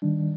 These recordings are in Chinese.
大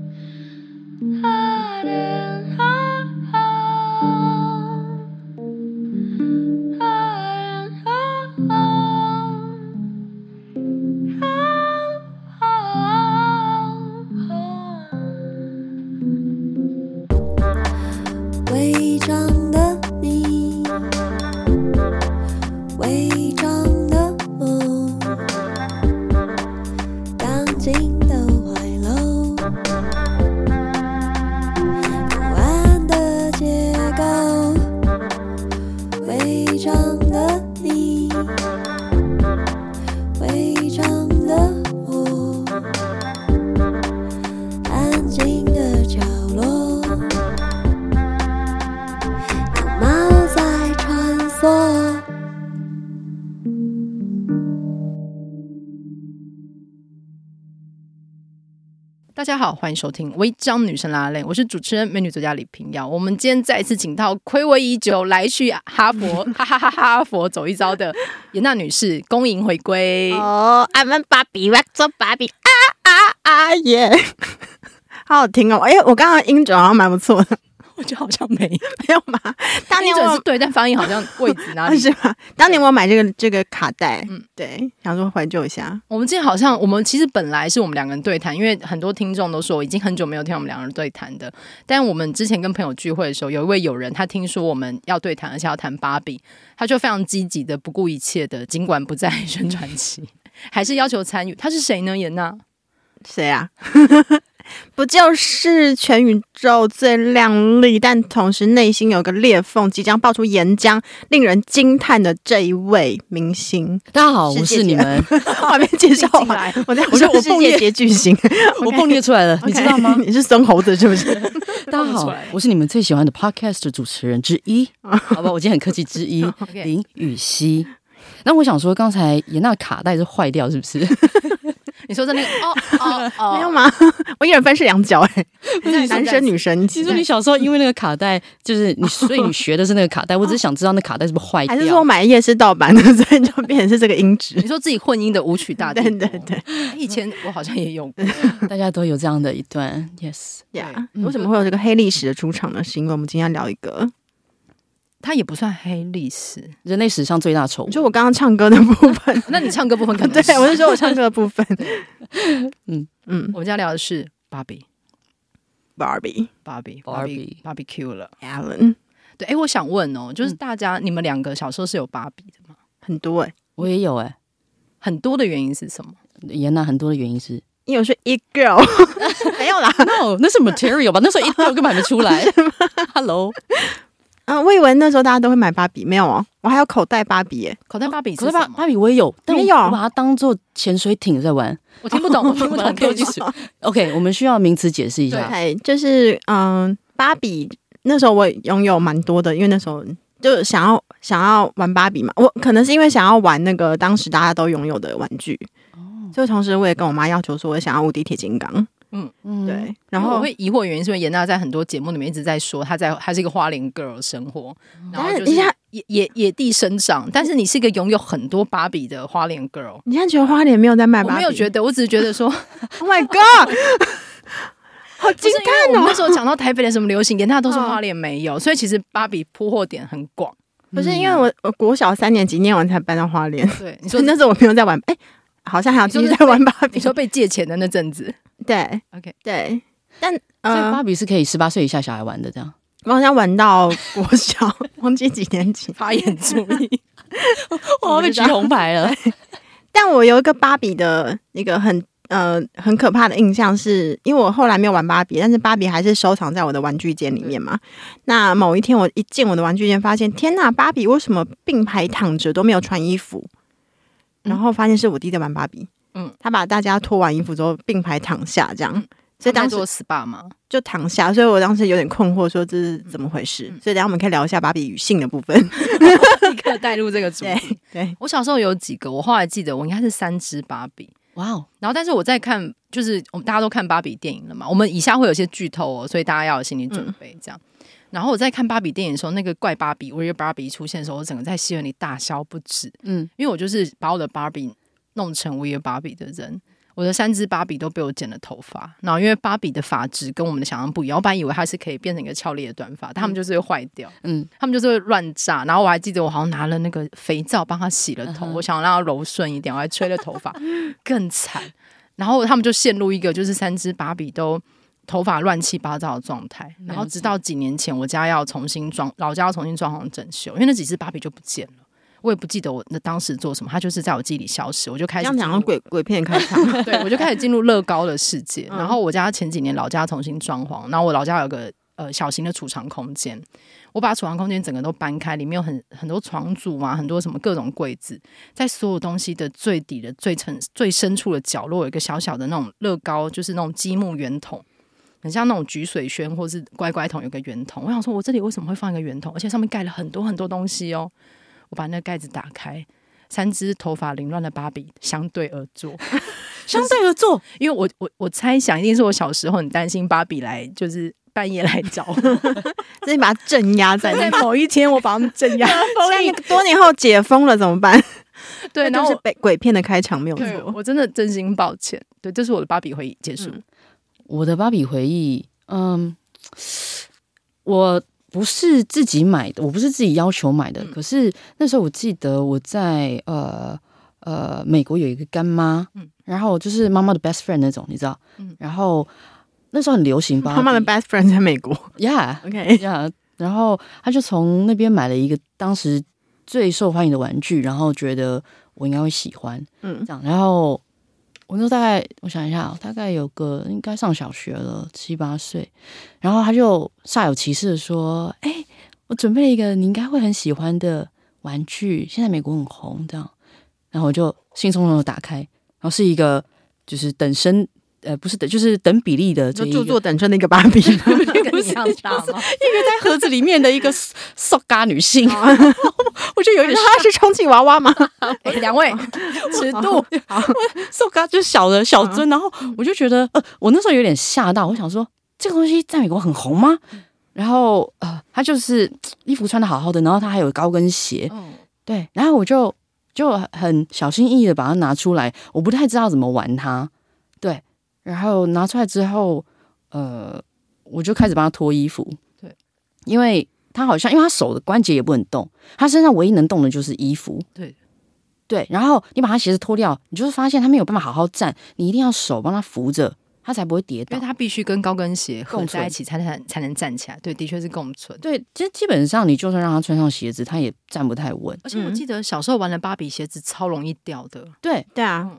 好，欢迎收听《违章女生拉链》，我是主持人美女作家李平瑶。我们今天再一次请到暌违已久来去哈佛哈哈哈哈佛走一遭的严娜女士，恭迎回归哦！I'm a Barbie，我做 Barbie 啊啊啊耶！好好听哦！哎，我刚刚音准好像蛮不错的。我觉得好像没 没有嘛？当年我是对，但发音好像位置哪里 是吧？当年我买这个这个卡带，嗯，对，想说怀旧一下。我们今天好像，我们其实本来是我们两个人对谈，因为很多听众都说我已经很久没有听我们两个人对谈的。但我们之前跟朋友聚会的时候，有一位友人他听说我们要对谈，而且要谈芭比，他就非常积极的、不顾一切的，尽管不在宣传期，还是要求参与。他是谁呢？严娜？谁啊？不就是全宇宙最靓丽，但同时内心有个裂缝，即将爆出岩浆，令人惊叹的这一位明星？大家好，我是你们 画面介绍 来，我在我说我蹦列巨星，我蹦裂出来了，你知道吗？你是孙猴子是不是？大家好，我是你们最喜欢的 Podcast 主持人之一，好吧，我今天很客气之一，林雨熙。那我想说，刚才严娜卡带是坏掉，是不是？你说的那个 哦哦哦，没有吗？我一人分饰两角哎，男生女生。其实你小时候因为那个卡带，就是你，所以你学的是那个卡带。我只是想知道那卡带是不是坏掉，还是说我买夜市盗版的，所以就变成是这个音质？你说自己混音的舞曲大帝，对对对。以前我好像也用过，大家都有这样的一段。Yes，呀，为什么会有这个黑历史的出场呢？是因为我们今天要聊一个。它也不算黑历史，人类史上最大丑闻。就我刚刚唱歌的部分，那你唱歌部分可能 对，我是说我唱歌的部分。嗯嗯，我们家聊的是芭比，芭比，芭比，芭比，芭比 Q 了，Alan。对，哎，我想问哦，就是大家你们两个小时候是有芭比的吗？很多哎，我也有哎，很多的原因是什么？严娜很多的原因是，因为我是 It Girl，没有啦，No，那是 Material 吧？那时候 It Girl 根本还没出来。Hello。啊，我以为那时候大家都会买芭比，没有哦，我还有口袋芭比耶，口袋芭比，口袋芭芭比我也有，但我把它当做潜水艇在玩，我听不懂，我听不懂，对不起。OK，我们需要名词解释一下，对，就是嗯，芭比那时候我拥有蛮多的，因为那时候就想要想要玩芭比嘛，我可能是因为想要玩那个当时大家都拥有的玩具，哦，就同时我也跟我妈要求说，我想要无敌铁金刚。嗯嗯，对。然后我会疑惑原因是因为严娜在很多节目里面一直在说她在她是一个花莲 girl 生活，然后就是野野野地生长。但是你是一个拥有很多芭比的花莲 girl，你现在觉得花莲没有在卖芭比？我没有觉得，我只是觉得说，Oh my god，好惊叹哦！那时候讲到台北的什么流行，严娜都说花莲没有，所以其实芭比铺货点很广。不是因为我我国小三年级念完才搬到花莲，对，你说 那时候我没有在玩，哎，好像还要继续在玩芭比。你说被借钱的那阵子。对，OK，对，但呃，芭比是可以十八岁以下小孩玩的，这样。我好像玩到国小，忘记几年级，发言注意，我要被举红牌了。但我有一个芭比的那个很呃很可怕的印象是，是因为我后来没有玩芭比，但是芭比还是收藏在我的玩具间里面嘛。那某一天我一进我的玩具间，发现天呐，芭比为什么并排躺着都没有穿衣服？然后发现是我弟在玩芭比。嗯，他把大家脱完衣服之后并排躺下，这样，嗯、所以当时做 SPA 嘛，就躺下，所以我当时有点困惑，说这是怎么回事？嗯、所以等下我们可以聊一下芭比与性的部分 立刻带入这个主题。对，对我小时候有几个，我后来记得我应该是三只芭比，哇哦！然后但是我在看，就是我们大家都看芭比电影了嘛，我们以下会有些剧透哦，所以大家要有心理准备，这样。嗯、然后我在看芭比电影的时候，那个怪芭比 Weird Barbie 出现的时候，我整个在戏院里大笑不止，嗯，因为我就是把我的芭比。弄成 Weird Barbie 的人，我的三只芭比都被我剪了头发，然后因为芭比的发质跟我们的想象不一样，我本来以为它是可以变成一个俏丽的短发，但他们就是会坏掉，嗯，他们就是会乱炸。然后我还记得我好像拿了那个肥皂帮他洗了头，我想要让它柔顺一点，我还吹了头发，更惨。然后他们就陷入一个就是三只芭比都头发乱七八糟的状态。然后直到几年前，我家要重新装，老家要重新装潢整修，因为那几只芭比就不见了。我也不记得我那当时做什么，它就是在我记忆里消失，我就开始讲讲鬼鬼片开场，对，我就开始进入乐高的世界。然后我家前几年老家重新装潢，然后我老家有个呃小型的储藏空间，我把储藏空间整个都搬开，里面有很很多床组啊，很多什么各种柜子，在所有东西的最底的最层最深处的角落，有一个小小的那种乐高，就是那种积木圆筒，很像那种橘水轩或是乖乖桶，有个圆筒。我想说，我这里为什么会放一个圆筒，而且上面盖了很多很多东西哦。我把那个盖子打开，三只头发凌乱的芭比相对而坐，相对而坐。因为我我我猜想，一定是我小时候很担心芭比来，就是半夜来找我，所以把它镇压在那某一天，我把他们镇压。多年后解封了怎么办？对，然后是鬼鬼片的开场没有错。我真的真心抱歉。对，这是我的芭比回忆结束。嗯、我的芭比回忆，嗯，我。不是自己买的，我不是自己要求买的。嗯、可是那时候我记得我在呃呃美国有一个干妈，嗯，然后就是妈妈的 best friend 那种，你知道，嗯，然后那时候很流行吧，妈妈的 best friend 在美国，Yeah，OK，Yeah，、okay. 然后他就从那边买了一个当时最受欢迎的玩具，然后觉得我应该会喜欢，嗯，这样，然后。我就大概，我想一下，大概有个应该上小学了，七八岁，然后他就煞有其事的说：“哎、我准备了一个你应该会很喜欢的玩具，现在美国很红，这样。”然后我就兴冲冲的打开，然后是一个就是等身。呃，不是的，就是等比例的，就著作等身的一个芭比，不 是一个在盒子里面的一个 塑嘎女性，我就有点，她是充气娃娃吗？两位尺度，塑嘎就是小的小尊，然后我就觉得，呃，我那时候有点吓到，我想说这个东西在美国很红吗？然后呃，她就是衣服穿的好好的，然后她还有高跟鞋，对，然后我就就很小心翼翼的把它拿出来，我不太知道怎么玩它，对。然后拿出来之后，呃，我就开始帮他脱衣服。对，因为他好像，因为他手的关节也不能动，他身上唯一能动的就是衣服。对，对。然后你把他鞋子脱掉，你就会发现他没有办法好好站，你一定要手帮他扶着，他才不会跌倒。因为他必须跟高跟鞋合在一起才能才能站起来。对，的确是共存。对，其实基本上你就算让他穿上鞋子，他也站不太稳。而且我记得小时候玩的芭比鞋子超容易掉的。对，对啊，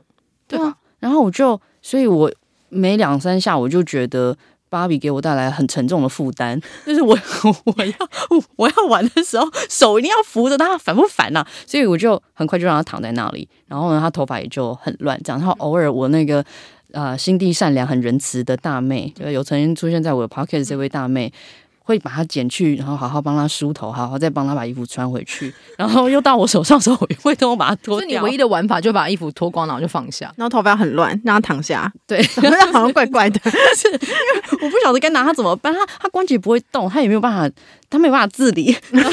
对啊。然后我就，所以我。没两三下，我就觉得芭比给我带来很沉重的负担。就是我 我要 我要玩的时候，手一定要扶着他，烦不烦呐、啊？所以我就很快就让他躺在那里。然后呢，他头发也就很乱，这样。然后偶尔我那个呃心地善良、很仁慈的大妹，就有曾经出现在我的 p o c k e t 这位大妹。会把它剪去，然后好好帮他梳头，好好再帮他把衣服穿回去，然后又到我手上的时候，我会跟我把它脱掉。你唯一的玩法，就把衣服脱光，然后就放下，然后头发很乱，让他躺下。对，好像怪怪的，是因为我不晓得该拿他怎么办。他他关节不会动，他也没有办法，他没有办法自理。然后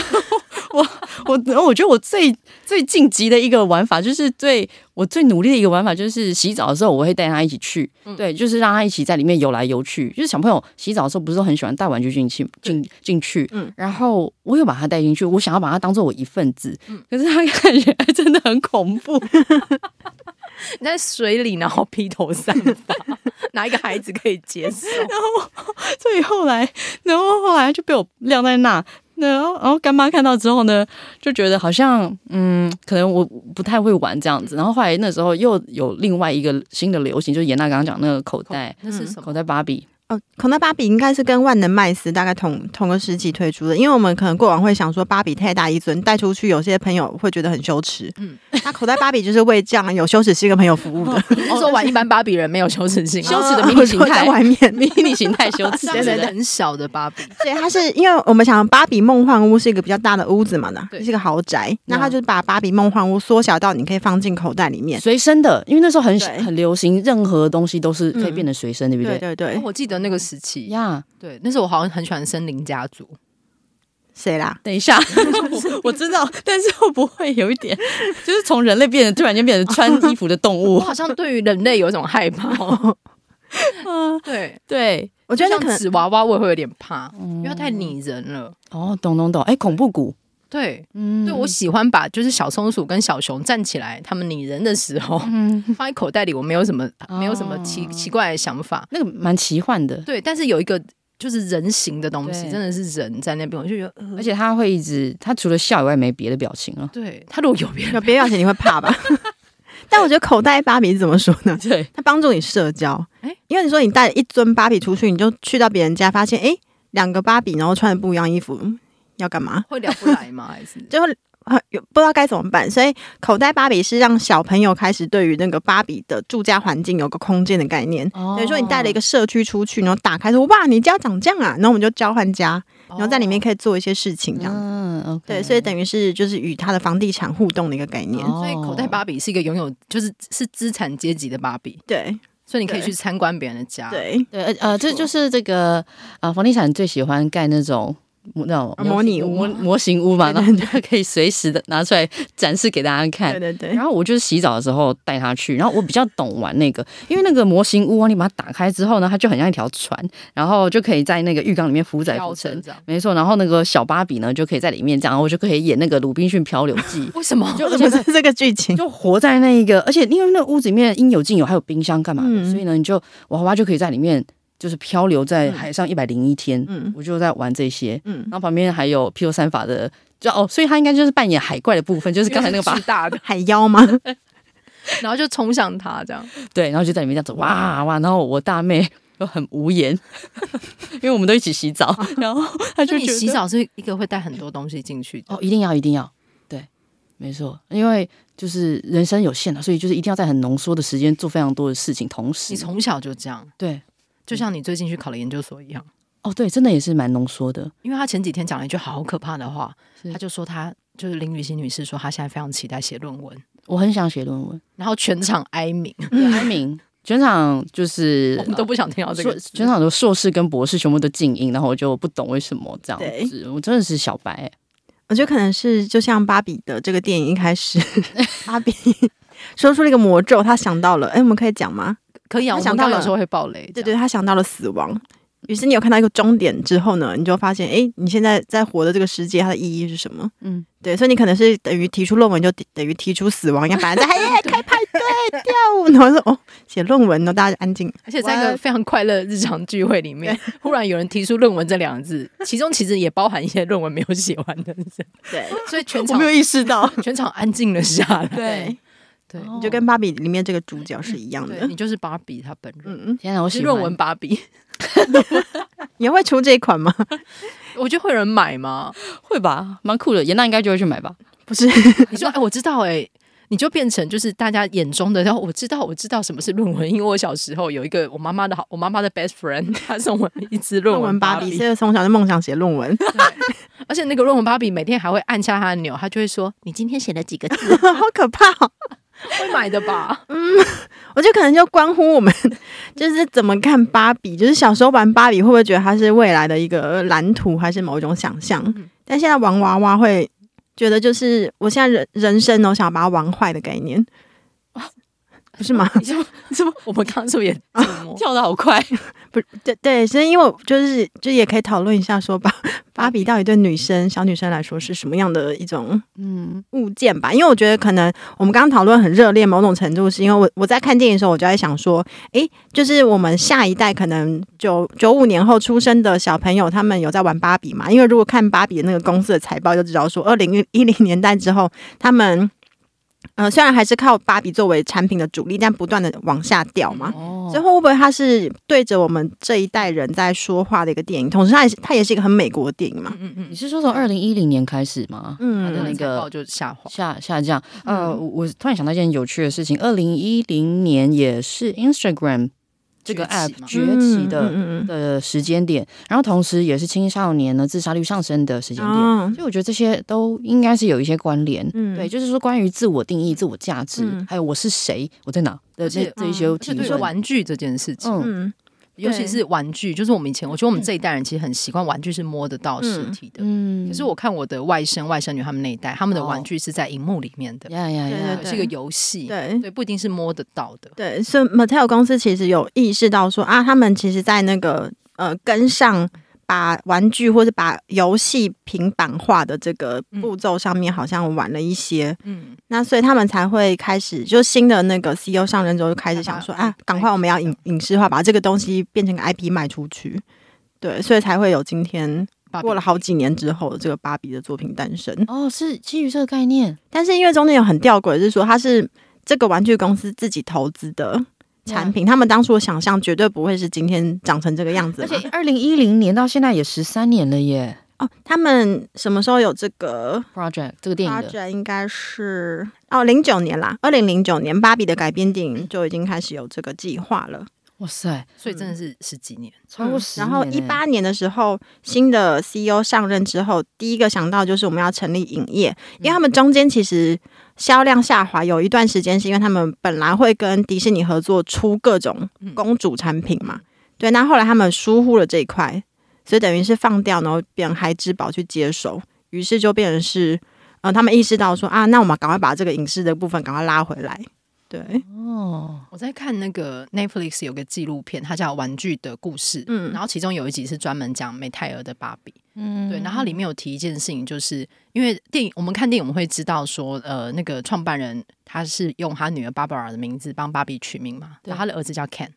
我我我我觉得我最最晋级的一个玩法，就是最我最努力的一个玩法，就是洗澡的时候我会带他一起去，嗯、对，就是让他一起在里面游来游去。就是小朋友洗澡的时候不是都很喜欢带玩具进去进进去，嗯，然后我又把他带进去，我想要把他当做我一份子，嗯，可是他看起来真的很恐怖。你在水里，然后披头散发，哪一个孩子可以接受？然后所以后来，然后后来就被我晾在那。然后，然后干妈看到之后呢，就觉得好像，嗯，可能我不太会玩这样子。然后后来那时候又有另外一个新的流行，就是严娜刚刚讲那个口袋，那是什么？口袋芭比。哦，口袋芭比应该是跟万能麦斯大概同同个时期推出的，因为我们可能过往会想说芭比太大一尊带出去，有些朋友会觉得很羞耻。嗯，那口袋芭比就是为这样有羞耻心的朋友服务的。哦、你是说玩一般芭比人没有羞耻心，羞耻的迷你形态 在外面，迷你形态羞耻，对对对，很小的芭比。对，它是因为我们想芭比梦幻屋是一个比较大的屋子嘛呢，是一个豪宅，那它就是把芭比梦幻屋缩小到你可以放进口袋里面，随身的。因为那时候很很流行，任何东西都是可以变得随身，对不对？对对对，我记得那个时期。啊，对，那时候我好像很喜欢森林家族，谁啦？等一下，我 我知道，但是会不会有一点，就是从人类变得突然间变成穿衣服的动物？我好像对于人类有一种害怕。嗯 对对，我觉得像纸娃娃我也会有点怕，因为它太拟人了。哦，懂懂懂，哎，恐怖谷。对，嗯，对我喜欢把就是小松鼠跟小熊站起来，他们拟人的时候，嗯，放在口袋里，我没有什么，没有什么奇奇怪的想法，那个蛮奇幻的。对，但是有一个就是人形的东西，真的是人在那边，我就觉得，而且他会一直，他除了笑以外没别的表情了。对，他如果有别有别的表情，你会怕吧？但我觉得口袋芭比是怎么说呢？对，它帮助你社交，哎，因为你说你带一尊芭比出去，你就去到别人家，发现哎，两个芭比，然后穿的不一样衣服。要干嘛？会聊不来吗？还是就会有不知道该怎么办？所以口袋芭比是让小朋友开始对于那个芭比的住家环境有个空间的概念。等于说你带了一个社区出去，然后打开说哇，你家长这样啊，然后我们就交换家，然后在里面可以做一些事情，这样子。嗯，okay、对，所以等于是就是与他的房地产互动的一个概念。所以口袋芭比是一个拥有就是是资产阶级的芭比。对，所以你可以去参观别人的家。对对，呃，这就是这个呃房地产最喜欢盖那种。那种模拟屋、模模型屋嘛，然后就可以随时的拿出来展示给大家看。对对对。然后我就是洗澡的时候带他去，然后我比较懂玩那个，因为那个模型屋啊，你把它打开之后呢，它就很像一条船，然后就可以在那个浴缸里面浮载浮沉。没错。然后那个小芭比呢，就可以在里面这样，然后我就可以演那个《鲁滨逊漂流记》。为什么？就 不是这个剧情，就活在那一个，而且因为那个屋子里面应有尽有，还有冰箱干嘛的，嗯、所以呢，你就娃娃就可以在里面。就是漂流在海上一百零一天，嗯，我就在玩这些，嗯，然后旁边还有披头散发的，就哦，所以他应该就是扮演海怪的部分，就是刚才那个把大的。海妖吗？然后就冲向他这样，对，然后就在里面这样子哇哇，然后我大妹就很无言，因为我们都一起洗澡，然后他就觉得洗澡是一个会带很多东西进去的，哦，一定要一定要，对，没错，因为就是人生有限的，所以就是一定要在很浓缩的时间做非常多的事情，同时。你从小就这样，对。就像你最近去考了研究所一样，哦，对，真的也是蛮浓缩的。因为他前几天讲了一句好可怕的话，他就说他就是林雨欣女士说她现在非常期待写论文，我很想写论文，然后全场哀鸣，哀鸣，全场就是 我们都不想听到这个，全场的硕士跟博士全部都静音，然后我就不懂为什么这样子，我真的是小白，我觉得可能是就像芭比的这个电影一开始，芭比说出了一个魔咒，他想到了，哎，我们可以讲吗？可以啊，我想到有时候会爆雷。对对，他想到了死亡，于是你有看到一个终点之后呢，你就发现，哎，你现在在活的这个世界，它的意义是什么？嗯，对，所以你可能是等于提出论文，就等于提出死亡一样，反正在 开派对跳舞，然后说哦，写论文呢，大家就安静，而且在一个非常快乐日常聚会里面，忽然有人提出论文这两个字，其中其实也包含一些论文没有写完的人，对，所以全场我没有意识到，全场安静了下来，对。对，你就跟芭比里面这个主角是一样的，你就是芭比她本人。嗯，天哪，我是论文芭比，你会出这一款吗？我觉得会有人买吗？会吧，蛮酷的。颜娜应该就会去买吧？不是，你说，哎，我知道，哎，你就变成就是大家眼中的，然后我知道，我知道什么是论文，因为我小时候有一个我妈妈的好，我妈妈的 best friend，她送我一支论文芭比，现在从小就梦想写论文，而且那个论文芭比每天还会按下她的钮，她就会说：“你今天写了几个字？”好可怕哦。会买的吧？嗯，我觉得可能就关乎我们，就是怎么看芭比。就是小时候玩芭比，会不会觉得它是未来的一个蓝图，还是某一种想象？嗯、但现在玩娃娃，会觉得就是我现在人人生呢，我想要把它玩坏的概念。不是吗？你说什么？我们刚刚是不是也 跳的好快？不是，对对，所以因为就是就也可以讨论一下，说芭芭比到底对女生小女生来说是什么样的一种嗯物件吧？因为我觉得可能我们刚刚讨论很热烈，某种程度是因为我我在看电影的时候，我就在想说，诶，就是我们下一代可能九九五年后出生的小朋友，他们有在玩芭比嘛？因为如果看芭比的那个公司的财报，就知道说二零一零年代之后，他们。呃，虽然还是靠芭比作为产品的主力，但不断的往下掉嘛。哦，最后会不会它是对着我们这一代人在说话的一个电影？同时，它也是它也是一个很美国的电影嘛。嗯嗯，你是说从二零一零年开始吗？嗯，它的那个就下滑下下降。呃，我突然想到一件有趣的事情，二零一零年也是 Instagram。这个 app 崛起的的时间点，然后同时也是青少年呢自杀率上升的时间点，所以我觉得这些都应该是有一些关联。对，就是说关于自我定义、自我价值，还有我是谁、我在哪的这这一些提问。玩具这件事情，嗯，尤其是玩具，就是我们以前，我觉得我们这一代人其实很习惯玩具是摸得到实体的。嗯，可是我看我的外甥、外甥女他们那一代，他们的玩具是在荧幕里面的，呀呀呀，是一个游戏，对对，不一定是摸得到的。对，所以 Mattel 公司其实有意识到说啊，他们其实，在那个呃跟上。把玩具或者把游戏平板化的这个步骤上面好像晚了一些，嗯，那所以他们才会开始，就新的那个 CEO 上任之后就开始想说啊，赶快我们要影影视化，把这个东西变成个 IP 卖出去，对，所以才会有今天过了好几年之后的这个芭比的作品诞生。哦，是基于这个概念，但是因为中间有很吊诡，是说它是这个玩具公司自己投资的。产品，他们当初的想象绝对不会是今天长成这个样子。而且，二零一零年到现在也十三年了耶。哦，他们什么时候有这个 project 这个电影？project 应该是哦，零九年啦，二零零九年，芭比的改编电影就已经开始有这个计划了。哇塞！所以真的是十几年，超过十年。然后一八年的时候，新的 CEO 上任之后，第一个想到就是我们要成立影业，因为他们中间其实销量下滑，有一段时间是因为他们本来会跟迪士尼合作出各种公主产品嘛，对，那后来他们疏忽了这一块，所以等于是放掉，然后变孩之宝去接手，于是就变成是，呃，他们意识到说啊，那我们赶快把这个影视的部分赶快拉回来。对哦，我在看那个 Netflix 有个纪录片，它叫《玩具的故事》。嗯，然后其中有一集是专门讲美泰儿的芭比。嗯，对，然后它里面有提一件事情，就是因为电影，我们看电影我们会知道说，呃，那个创办人他是用他女儿 Barbara 的名字帮芭比取名嘛，对，然后他的儿子叫 Ken。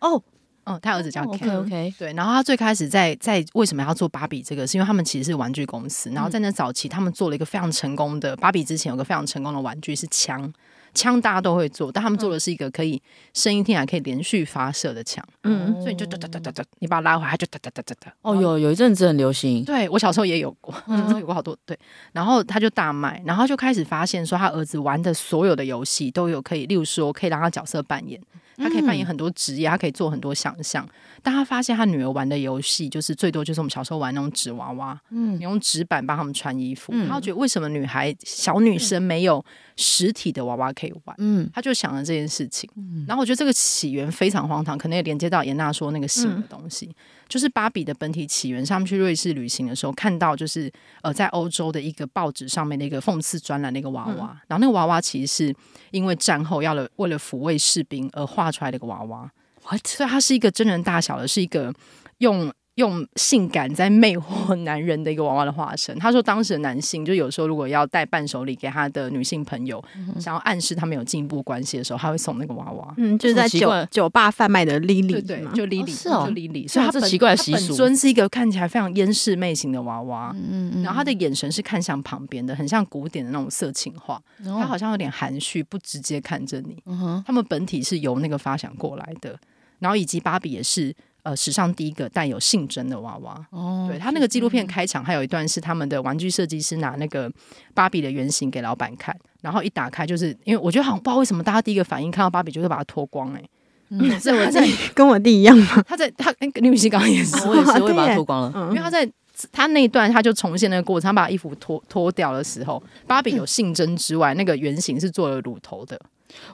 哦，嗯，他儿子叫 Ken。OK OK。对，然后他最开始在在为什么要做芭比这个，是因为他们其实是玩具公司，然后在那早期他们做了一个非常成功的芭比之前有个非常成功的玩具是枪。枪大家都会做，但他们做的是一个可以声音听起来可以连续发射的枪，嗯，所以你就哒哒哒哒哒，你把它拉回来，它就哒哒哒哒哒。哦，有有一阵子很流行，对我小时候也有过，小时候，有过好多对。然后他就大卖，然后就开始发现说，他儿子玩的所有的游戏都有可以，例如说可以让他角色扮演。他可以扮演很多职业，他可以做很多想象。但他发现他女儿玩的游戏，就是最多就是我们小时候玩那种纸娃娃，嗯，你用纸板帮他们穿衣服。他觉得为什么女孩小女生没有实体的娃娃可以玩？嗯，他就想了这件事情。然后我觉得这个起源非常荒唐，可能也连接到严娜说那个性的东西。就是芭比的本体起源，他们去瑞士旅行的时候，看到就是呃，在欧洲的一个报纸上面的一个讽刺专栏的一个娃娃，然后那个娃娃其实是因为战后要了为了抚慰士兵而画出来的一个娃娃，What? 所以它是一个真人大小的，是一个用。用性感在魅惑男人的一个娃娃的化身。他说，当时的男性就有时候如果要带伴手礼给他的女性朋友，嗯、想要暗示他们有进一步关系的时候，他会送那个娃娃。嗯，就是在酒酒吧贩卖的 Lily，对对，就 Lily，、哦、是哦，就 Lily。所以他这奇怪的习俗，本尊是一个看起来非常烟视媚型的娃娃。嗯嗯，然后他的眼神是看向旁边的，很像古典的那种色情画。哦、他好像有点含蓄，不直接看着你。嗯哼，他们本体是由那个发想过来的，然后以及芭比也是。呃，史上第一个带有性征的娃娃。哦，对，他那个纪录片开场还有一段是他们的玩具设计师拿那个芭比的原型给老板看，然后一打开就是因为我觉得好像不知道为什么大家第一个反应看到芭比就会把它脱光哎、欸，嗯，是我在 跟我弟一样吗？他在他跟李雨熙刚刚也是，我也是 会把它脱光了，因为他在他那一段他就重现那个过程，他把衣服脱脱掉的时候，芭比有 性征之外，那个原型是做了乳头的。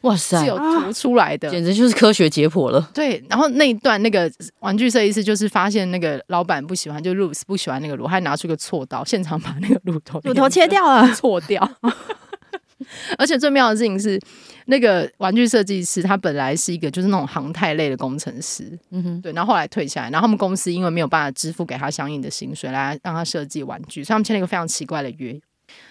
哇塞，是有图出来的，简直就是科学解剖了。对，然后那一段那个玩具设计师就是发现那个老板不喜欢，就 Ruth 不喜欢那个乳，还拿出个锉刀，现场把那个乳头乳头切掉了，锉掉。而且最妙的事情是，那个玩具设计师他本来是一个就是那种航太类的工程师，嗯哼，对，然后后来退下来，然后他们公司因为没有办法支付给他相应的薪水来让他设计玩具，所以他们签了一个非常奇怪的约。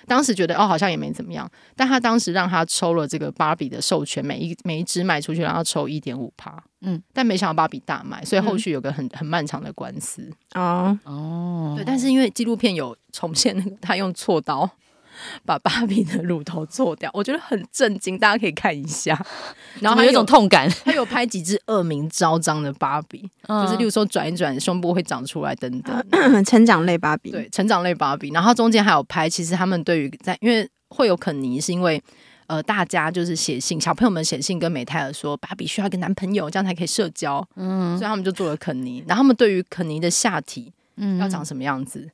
当时觉得哦，好像也没怎么样，但他当时让他抽了这个芭比的授权，每一每一只卖出去，然后抽一点五趴，嗯，但没想到芭比大卖，所以后续有个很很漫长的官司。啊哦，对，但是因为纪录片有重现那个他用锉刀。把芭比的乳头做掉，我觉得很震惊，大家可以看一下。然后还有一种痛感，他有拍几只恶名昭彰的芭比，嗯、就是例如说转一转胸部会长出来等等，嗯、成长类芭比，对，成长类芭比。然后中间还有拍，其实他们对于在，因为会有肯尼，是因为呃大家就是写信，小朋友们写信跟美泰尔说，芭比需要一个男朋友，这样才可以社交。嗯，所以他们就做了肯尼。然后他们对于肯尼的下体，嗯，要长什么样子？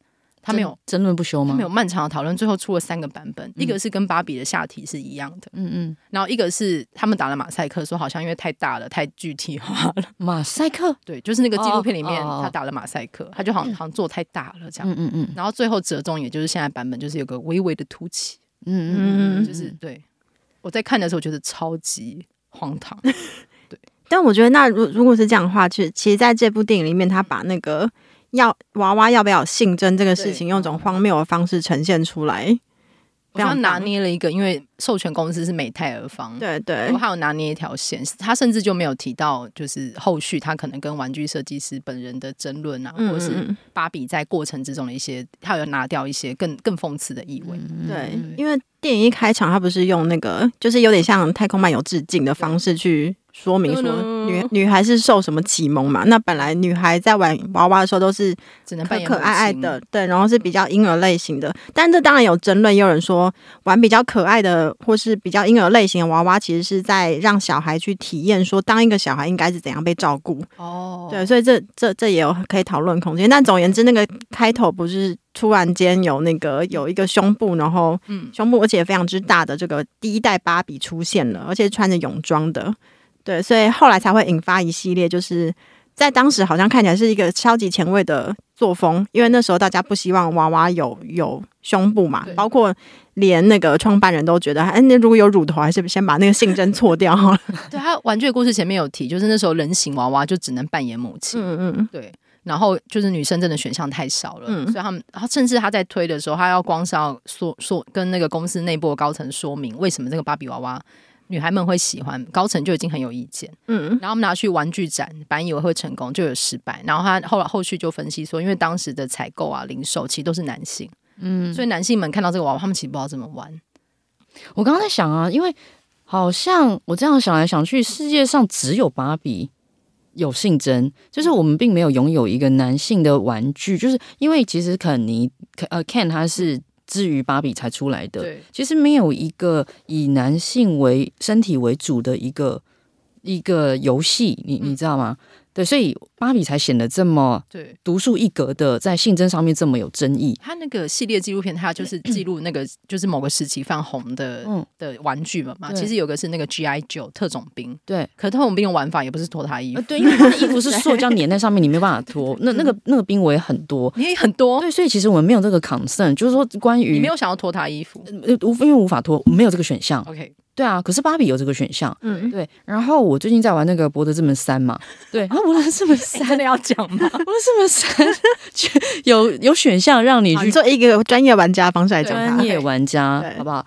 他没有争论不休吗？有漫长的讨论，最后出了三个版本，嗯、一个是跟芭比的下体是一样的，嗯嗯，然后一个是他们打了马赛克，说好像因为太大了，太具体化了。马赛克，对，就是那个纪录片里面他打了马赛克，他就好像好像做太大了这样，嗯嗯嗯，然后最后折中，也就是现在版本，就是有个微微的凸起，嗯嗯嗯，就是对，我在看的时候觉得超级荒唐，对，但我觉得那如如果是这样的话，其实其实在这部电影里面，他把那个。要娃娃要不要性征这个事情，用种荒谬的方式呈现出来，好像拿捏了一个，因为授权公司是美泰尔方，对对，我还有拿捏一条线，他甚至就没有提到，就是后续他可能跟玩具设计师本人的争论啊，嗯、或者是芭比在过程之中的一些，他有拿掉一些更更讽刺的意味，嗯、对，因为电影一开场，他不是用那个，就是有点像太空漫游致敬的方式去。说明说女女孩是受什么启蒙嘛？那本来女孩在玩娃娃的时候都是只能可可爱爱的，对，然后是比较婴儿类型的。但这当然有争论，也有人说玩比较可爱的或是比较婴儿类型的娃娃，其实是在让小孩去体验说，当一个小孩应该是怎样被照顾。哦，对，所以这这这也有可以讨论空间。但总而言之，那个开头不是突然间有那个有一个胸部，然后嗯，胸部而且非常之大的这个第一代芭比出现了，而且穿着泳装的。对，所以后来才会引发一系列，就是在当时好像看起来是一个超级前卫的作风，因为那时候大家不希望娃娃有有胸部嘛，包括连那个创办人都觉得，哎，那如果有乳头，还是先把那个性征错掉好了。对，他玩具的故事前面有提，就是那时候人形娃娃就只能扮演母亲，嗯嗯，对，然后就是女生真的选项太少了，嗯，所以他们，甚至他在推的时候，他要光是要说说跟那个公司内部的高层说明为什么这个芭比娃娃。女孩们会喜欢，高层就已经很有意见。嗯，然后我们拿去玩具展，本来以为会成功，就有失败。然后他后来后续就分析说，因为当时的采购啊、零售其实都是男性，嗯，所以男性们看到这个娃娃，他们其实不知道怎么玩。我刚刚在想啊，因为好像我这样想来想去，世界上只有芭比有性征，就是我们并没有拥有一个男性的玩具，就是因为其实肯尼呃 Ken 他是。至于芭比才出来的，对其实没有一个以男性为身体为主的一个一个游戏，你你知道吗？嗯对，所以芭比才显得这么对独树一格的，在性征上面这么有争议。他那个系列纪录片，他就是记录那个 就是某个时期泛红的的玩具嘛嘛。其实有个是那个 GI 九特种兵，对，可特种兵的玩法也不是脱他衣服，对，因为他的衣服是塑胶粘在上面，你没办法脱。那那个那个兵我也很多，你也很多，对，所以其实我们没有这个 concern，就是说关于你没有想要脱他衣服，无因为无法脱，没有这个选项。OK。对啊，可是芭比有这个选项，嗯，对。然后我最近在玩那个《博德之门三》嘛，对，然后《博德之门三 》真的要讲吗？《博德之门三》有有选项让你去做一个专业玩家方式来讲，专业玩家好不好？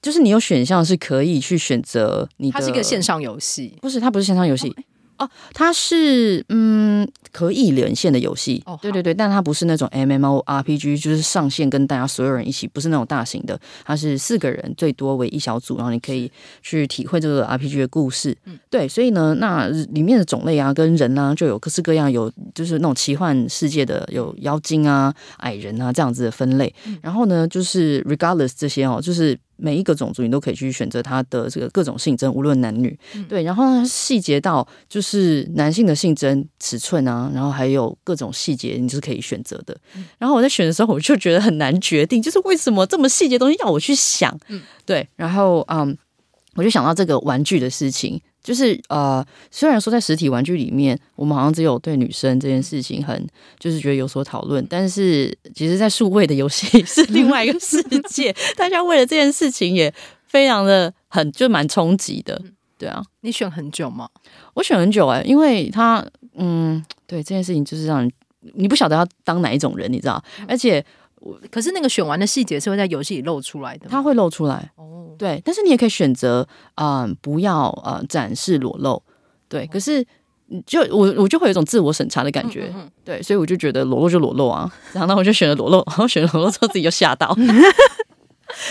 就是你有选项是可以去选择你的，它是一个线上游戏，不是？它不是线上游戏。哦哦，它是嗯可以连线的游戏，哦、对对对，但它不是那种 MMORPG，就是上线跟大家所有人一起，不是那种大型的，它是四个人最多为一小组，然后你可以去体会这个 RPG 的故事。嗯，对，所以呢，那里面的种类啊，跟人啊，就有各式各样，有就是那种奇幻世界的，有妖精啊、矮人啊这样子的分类。嗯、然后呢，就是 regardless 这些哦，就是。每一个种族你都可以去选择它的这个各种性征，无论男女，嗯、对。然后细节到就是男性的性征尺寸啊，然后还有各种细节，你是可以选择的。嗯、然后我在选的时候，我就觉得很难决定，就是为什么这么细节的东西要我去想？嗯、对。然后嗯，我就想到这个玩具的事情。就是呃，虽然说在实体玩具里面，我们好像只有对女生这件事情很就是觉得有所讨论，但是其实，在数位的游戏是另外一个世界，大家为了这件事情也非常的很就蛮冲击的，对啊。你选很久吗？我选很久哎、欸，因为他嗯，对这件事情就是让人你不晓得要当哪一种人，你知道，而且。可是那个选完的细节是会在游戏里露出来的，它会露出来哦。对，但是你也可以选择，嗯，不要呃展示裸露。对，可是就我我就会有一种自我审查的感觉。对，所以我就觉得裸露就裸露啊，然后那我就选了裸露，然后选了裸露之后自己就吓到。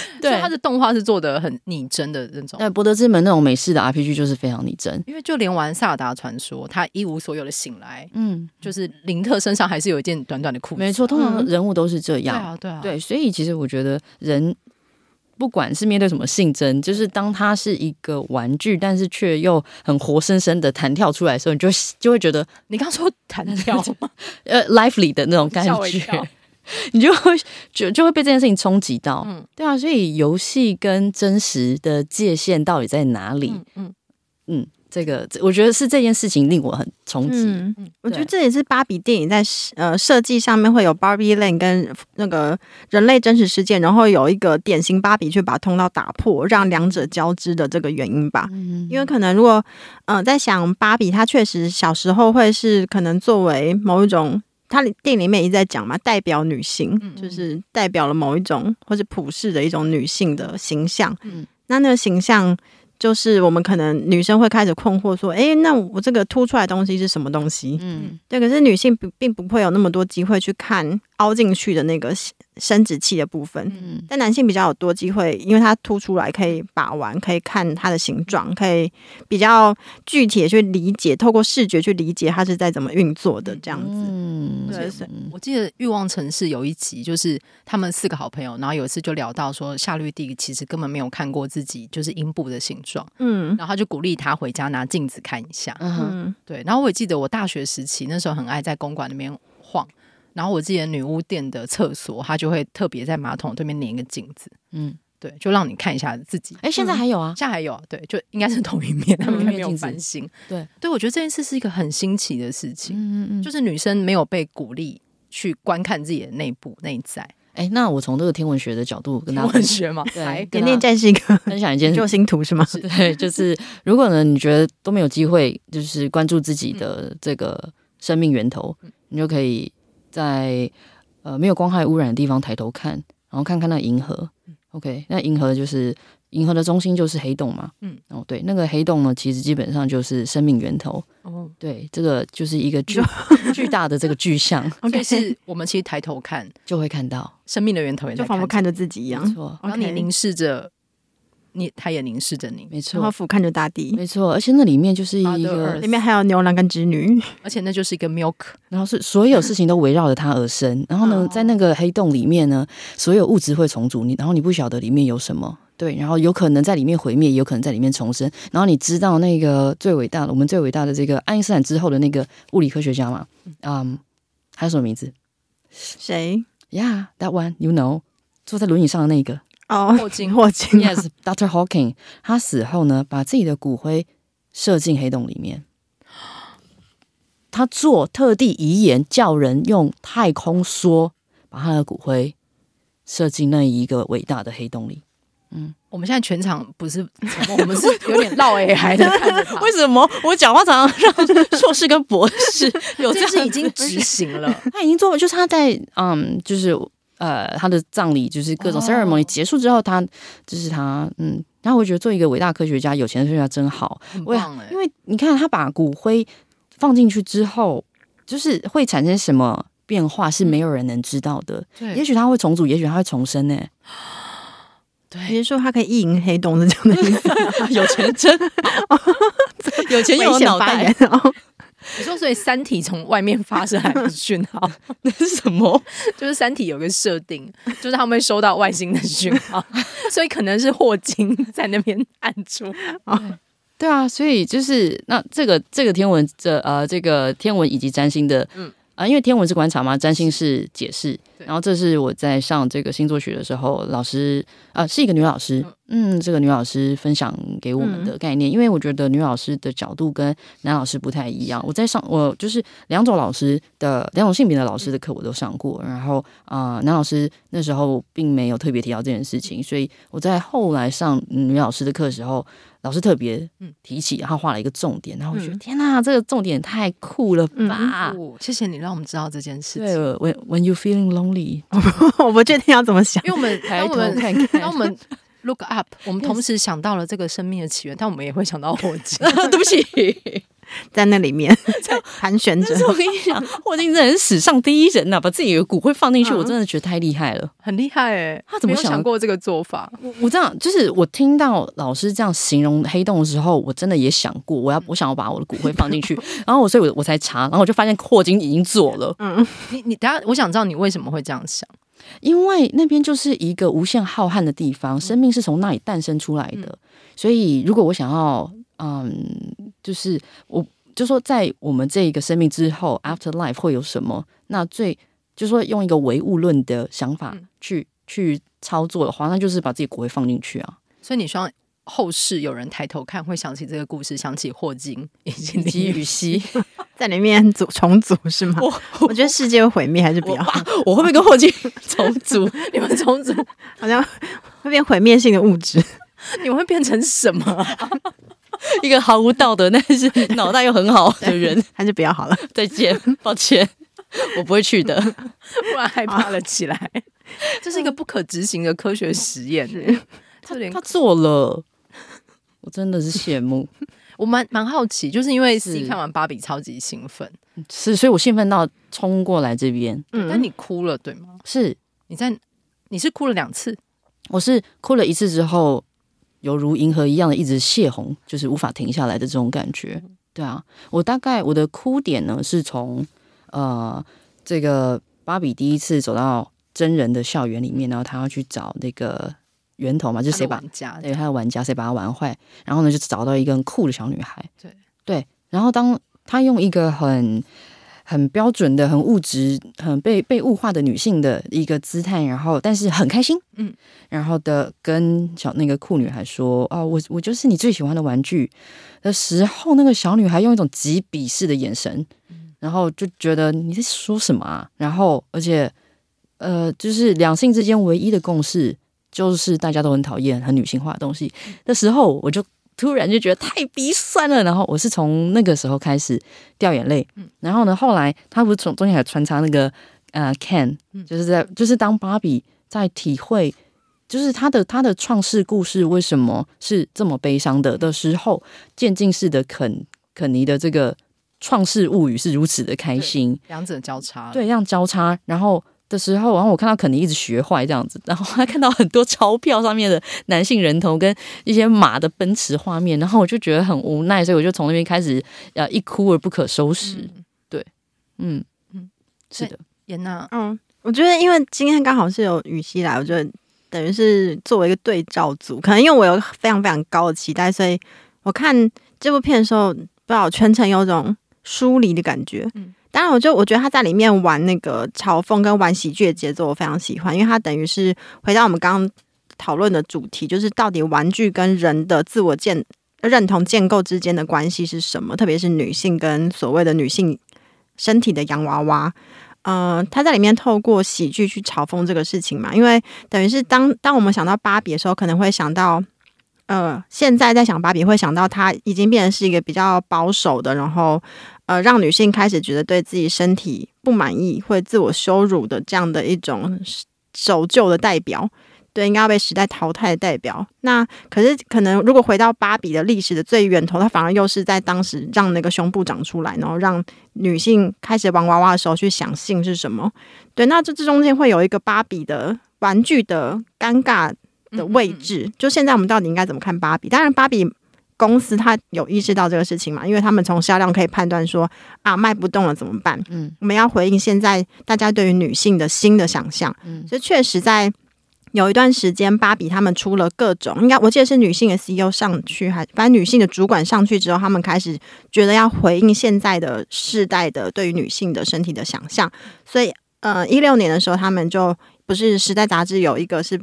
对，它的动画是做的很拟真的那种。那《博德之门》那种美式的 RPG 就是非常拟真，因为就连玩《萨尔达传说》，他一无所有的醒来，嗯，就是林特身上还是有一件短短的裤子。没错，通常人物都是这样。对啊，对啊，对，所以其实我觉得人不管是面对什么性征，就是当他是一个玩具，但是却又很活生生的弹跳出来的时候，你就就会觉得，你刚说弹跳吗？呃，lively 的那种感觉。你就会就就会被这件事情冲击到。嗯，对啊，所以游戏跟真实的界限到底在哪里？嗯嗯，嗯，这个我觉得是这件事情令我很冲击。嗯，我觉得这也是芭比电影在呃设计上面会有 Barbie Land 跟那个人类真实事件，然后有一个典型芭比去把通道打破，让两者交织的这个原因吧。嗯，因为可能如果嗯、呃、在想芭比，她确实小时候会是可能作为某一种。他电影里面一直在讲嘛，代表女性，就是代表了某一种或者普世的一种女性的形象。嗯，那那个形象就是我们可能女生会开始困惑说，哎，那我这个凸出来的东西是什么东西？嗯，对。可是女性并并不会有那么多机会去看凹进去的那个。生殖器的部分，嗯但男性比较有多机会，因为它凸出来可以把玩，可以看它的形状，可以比较具体的去理解，透过视觉去理解它是在怎么运作的这样子。嗯，对。我记得《欲望城市》有一集，就是他们四个好朋友，然后有一次就聊到说，夏绿蒂其实根本没有看过自己就是阴部的形状，嗯，然后他就鼓励他回家拿镜子看一下，嗯，对。然后我也记得我大学时期那时候很爱在公馆里面晃。然后我自己的女巫店的厕所，它就会特别在马桶对面粘一个镜子，嗯，对，就让你看一下自己。哎，现在还有啊？现在还有，对，就应该是同一面，他们应该没有翻新。对，对，我觉得这件事是一个很新奇的事情，嗯嗯嗯，就是女生没有被鼓励去观看自己的内部内在。哎，那我从这个天文学的角度跟大家天文学嘛，对，甜甜站是一个分享一件救星图是吗？对，就是如果呢，你觉得都没有机会，就是关注自己的这个生命源头，你就可以在。呃，没有光害污染的地方抬头看，然后看看那银河。OK，那银河就是银河的中心就是黑洞嘛。嗯，哦，对，那个黑洞呢，其实基本上就是生命源头。哦，对，这个就是一个巨 巨大的这个巨像。OK，是我们其实抬头看就会看到生命的源头，就仿佛看着自己一样。没错，当你凝视着。你，他也凝视着你，没错，然后俯瞰着大地，没错，而且那里面就是一个，里面还有牛郎跟织女，而且那就是一个 milk，然后是所有事情都围绕着它而生。然后呢，在那个黑洞里面呢，所有物质会重组你，然后你不晓得里面有什么，对，然后有可能在里面毁灭，也有可能在里面重生。然后你知道那个最伟大的，我们最伟大的这个爱因斯坦之后的那个物理科学家嘛？嗯，还有什么名字？谁？Yeah，that one you know，坐在轮椅上的那个。哦，霍金，霍金，Yes，Doctor Hawking，他死后呢，把自己的骨灰射进黑洞里面。他做特地遗言，叫人用太空梭把他的骨灰射进那一个伟大的黑洞里。嗯，我们现在全场不是 沉默，我们是有点绕 A 还在看着他。为什么我讲话常常让 硕士跟博士有这是已经执行了？他已经做了，就是他在嗯，就是。呃，他的葬礼就是各种 ceremony 结束之后，他就是他，嗯，然后我觉得做一个伟大科学家、有钱的科学家真好，很棒哎！因为你看他把骨灰放进去之后，就是会产生什么变化，是没有人能知道的。对，也许他会重组，也许他会重生呢。对，比如说他可以意淫黑洞的这样的意思，有钱真有钱有脑袋。你说，所以三体从外面发射来的讯号，那是什么？就是三体有个设定，就是他们会收到外星的讯号，所以可能是霍金在那边按住啊。对啊，所以就是那这个这个天文这呃这个天文以及占星的，嗯啊，因为天文是观察嘛，占星是解释。然后这是我在上这个星座学的时候，老师啊是一个女老师。嗯，这个女老师分享给我们的概念，嗯、因为我觉得女老师的角度跟男老师不太一样。我在上，我就是两种老师的两种性别的老师的课我都上过，然后啊、呃，男老师那时候并没有特别提到这件事情，所以我在后来上女老师的课的时候，老师特别提起，然后画了一个重点，然后我觉得、嗯、天哪，这个重点太酷了吧！嗯、谢谢你让我们知道这件事情。对，When when you feeling lonely，我不确定要怎么想，因为我们抬头看看，当我们。Look up，我们同时想到了这个生命的起源，但我们也会想到火鸡。对不起，在那里面 盘旋着。我跟你讲，霍金真的是史上第一人呐、啊，把自己的骨灰放进去，我真的觉得太厉害了，很厉害哎。他怎么想过这个做法？我我这样就是我听到老师这样形容黑洞的时候，我真的也想过，我要我想要把我的骨灰放进去，然后我所以我我才查，然后我就发现霍金已经做了。嗯，你你等下，我想知道你为什么会这样想。因为那边就是一个无限浩瀚的地方，生命是从那里诞生出来的。所以，如果我想要，嗯，就是我就说，在我们这一个生命之后，after life 会有什么？那最就是说用一个唯物论的想法去、嗯、去操作的话，那就是把自己骨灰放进去啊。所以你希望后世有人抬头看，会想起这个故事，想起霍金以及李禹锡 在里面组重组是吗？我，我觉得世界会毁灭还是比较好。我，我会不会跟霍金重组？你们重组好像会变毁灭性的物质。你们会变成什么？一个毫无道德但是脑袋又很好的人，还是不要好了。再见，抱歉，我不会去的，不然害怕了起来。这是一个不可执行的科学实验。他他做了，我真的是羡慕。我蛮蛮好奇，就是因为 C 看完芭比超级兴奋，是，所以我兴奋到冲过来这边。嗯，但你哭了对吗？是，你在你是哭了两次，我是哭了一次之后，犹如银河一样的一直泄洪，就是无法停下来的这种感觉。对啊，我大概我的哭点呢，是从呃这个芭比第一次走到真人的校园里面，然后他要去找那个。源头嘛，就是谁把家对他的玩家谁把他玩坏，然后呢就找到一个很酷的小女孩，对对，然后当他用一个很很标准的、很物质、很被被物化的女性的一个姿态，然后但是很开心，嗯，然后的跟小那个酷女孩说：“哦，我我就是你最喜欢的玩具。”的时候，那个小女孩用一种极鄙视的眼神，然后就觉得你在说什么啊？然后而且呃，就是两性之间唯一的共识。就是大家都很讨厌很女性化的东西的时候，我就突然就觉得太鼻酸了。然后我是从那个时候开始掉眼泪。然后呢，后来他不是从中间还穿插那个呃，Ken，就是在就是当芭比在体会，就是他的他的创世故事为什么是这么悲伤的的时候，渐进式的肯肯尼的这个创世物语是如此的开心，两者交叉，对，这样交叉，然后。的时候，然后我看到肯尼一直学坏这样子，然后还看到很多 钞票上面的男性人头跟一些马的奔驰画面，然后我就觉得很无奈，所以我就从那边开始，呃，一哭而不可收拾。嗯、对，嗯嗯，是的，颜娜，嗯，我觉得因为今天刚好是有雨熙来，我觉得等于是作为一个对照组，可能因为我有非常非常高的期待，所以我看这部片的时候，不知道全程有种疏离的感觉。嗯。当然，我就我觉得他在里面玩那个嘲讽跟玩喜剧的节奏，我非常喜欢，因为他等于是回到我们刚刚讨论的主题，就是到底玩具跟人的自我建认同建构之间的关系是什么？特别是女性跟所谓的女性身体的洋娃娃，呃，他在里面透过喜剧去嘲讽这个事情嘛，因为等于是当当我们想到芭比的时候，可能会想到，呃，现在在想芭比会想到她已经变成是一个比较保守的，然后。呃，让女性开始觉得对自己身体不满意，会自我羞辱的这样的一种守旧的代表，对，应该要被时代淘汰的代表。那可是可能，如果回到芭比的历史的最源头，它反而又是在当时让那个胸部长出来，然后让女性开始玩娃娃的时候去想性是什么。对，那这这中间会有一个芭比的玩具的尴尬的位置。就现在我们到底应该怎么看芭比？当然，芭比。公司他有意识到这个事情嘛？因为他们从销量可以判断说啊，卖不动了怎么办？嗯，我们要回应现在大家对于女性的新的想象。嗯，所以确实在有一段时间，芭比他们出了各种，应该我记得是女性的 CEO 上去，还反正女性的主管上去之后，他们开始觉得要回应现在的世代的对于女性的身体的想象。所以呃，一六年的时候，他们就不是《时代》杂志有一个是。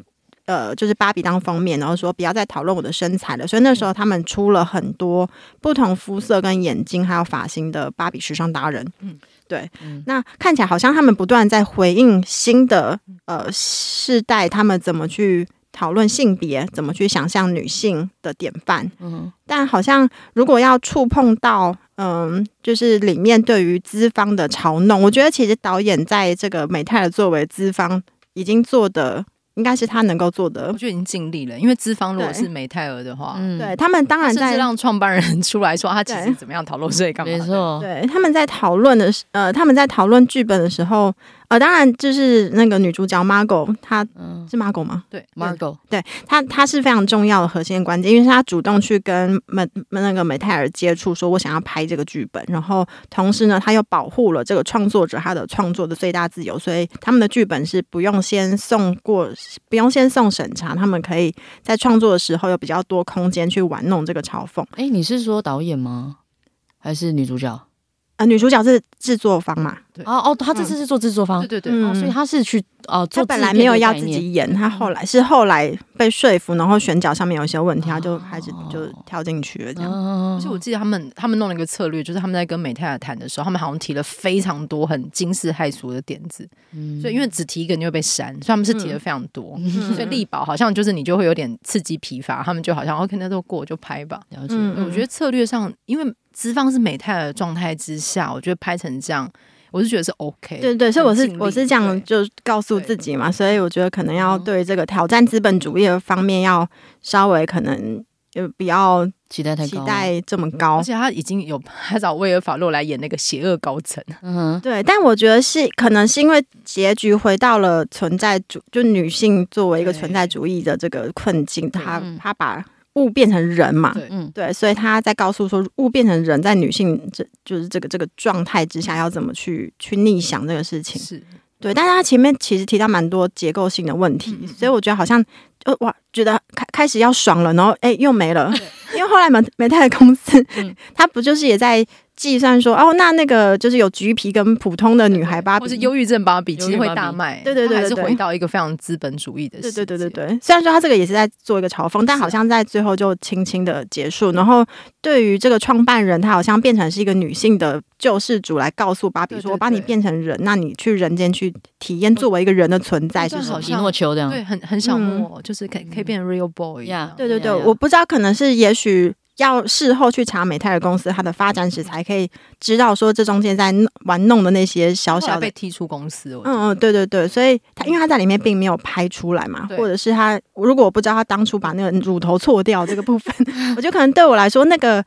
呃，就是芭比当封面，然后说不要再讨论我的身材了。所以那时候他们出了很多不同肤色、跟眼睛还有发型的芭比时尚达人。嗯，对。嗯、那看起来好像他们不断在回应新的呃世代，他们怎么去讨论性别，怎么去想象女性的典范。嗯，但好像如果要触碰到嗯、呃，就是里面对于资方的嘲弄，我觉得其实导演在这个美泰的作为资方已经做的。应该是他能够做的，我觉得已经尽力了。因为资方如果是美泰尔的话，对，嗯、对他们当然在让创办人出来说他其实怎么样讨论，所以干嘛？没错，对，他们在讨论的，呃，他们在讨论剧本的时候。呃，当然就是那个女主角 Margot，她是 Margot 吗？对，Margot，对她，她是非常重要的核心关键，因为是她主动去跟美那个美泰尔接触，说我想要拍这个剧本，然后同时呢，她又保护了这个创作者他的创作的最大自由，所以他们的剧本是不用先送过，不用先送审查，他们可以在创作的时候有比较多空间去玩弄这个嘲讽。哎，你是说导演吗？还是女主角？呃，女主角是制作方嘛？对。哦哦，他这次是做制作方，对对对，嗯哦，所以他是去哦，他本来没有要自己演，他后来是后来被说服，然后选角上面有一些问题，他就开始就跳进去了这样。哦而且我记得他们他们弄了一个策略，就是他们在跟美泰尔谈的时候，他们好像提了非常多很惊世骇俗的点子，嗯。所以因为只提一个你就会被删，所以他们是提了非常多，嗯。所以力保好像就是你就会有点刺激疲乏，他们就好像 OK 那都过就拍吧。了解，嗯我觉得策略上，因为资方是美泰尔的状态之下，我觉得拍成这样，我是觉得是 OK。对对，所以我是我是这样就告诉自己嘛，所以我觉得可能要对这个挑战资本主义的方面要稍微可能就不要期待太高，期待这么高。而。且他已经有他找威尔法洛来演那个邪恶高层，嗯哼，对，但我觉得是可能是因为结局回到了存在主，就女性作为一个存在主义的这个困境，她嗯。她把物变成人嘛，对嗯。对，所以他在告诉说物变成人，在女性这就是这个这个状态之下，要怎么去去逆想这个事情。是。对，但是他前面其实提到蛮多结构性的问题，嗯。所以我觉得好像呃哇，觉得开开始要爽了，然后哎又没了，因为后来美美泰的公司，嗯。他不就是也在计算说哦，那那个就是有橘皮跟普通的女孩芭比，或是忧郁症芭比，其实会大卖。对对对它还是回到一个非常资本主义的世界。对对对对对，虽然说他这个也是在做一个嘲讽，但好像在最后就轻轻的结束。然后对于这个创办人，他好像变成是一个女性的救世主，来告诉芭比说：“对对我把你变成人，那你去人间去体验作为一个人的存在就是好？”匹诺丘这样，对，很很小莫，就是可以可以变成 real boy。呀对对对，我不知道，可能是也许要事后去查美泰尔公司它的发展史，才可以知道说这中间在玩弄的那些小小的被踢出公司，嗯嗯，对对对，所以他因为他在里面并没有拍出来嘛，或者是他如果我不知道他当初把那个乳头错掉这个部分，我觉得可能对我来说，那个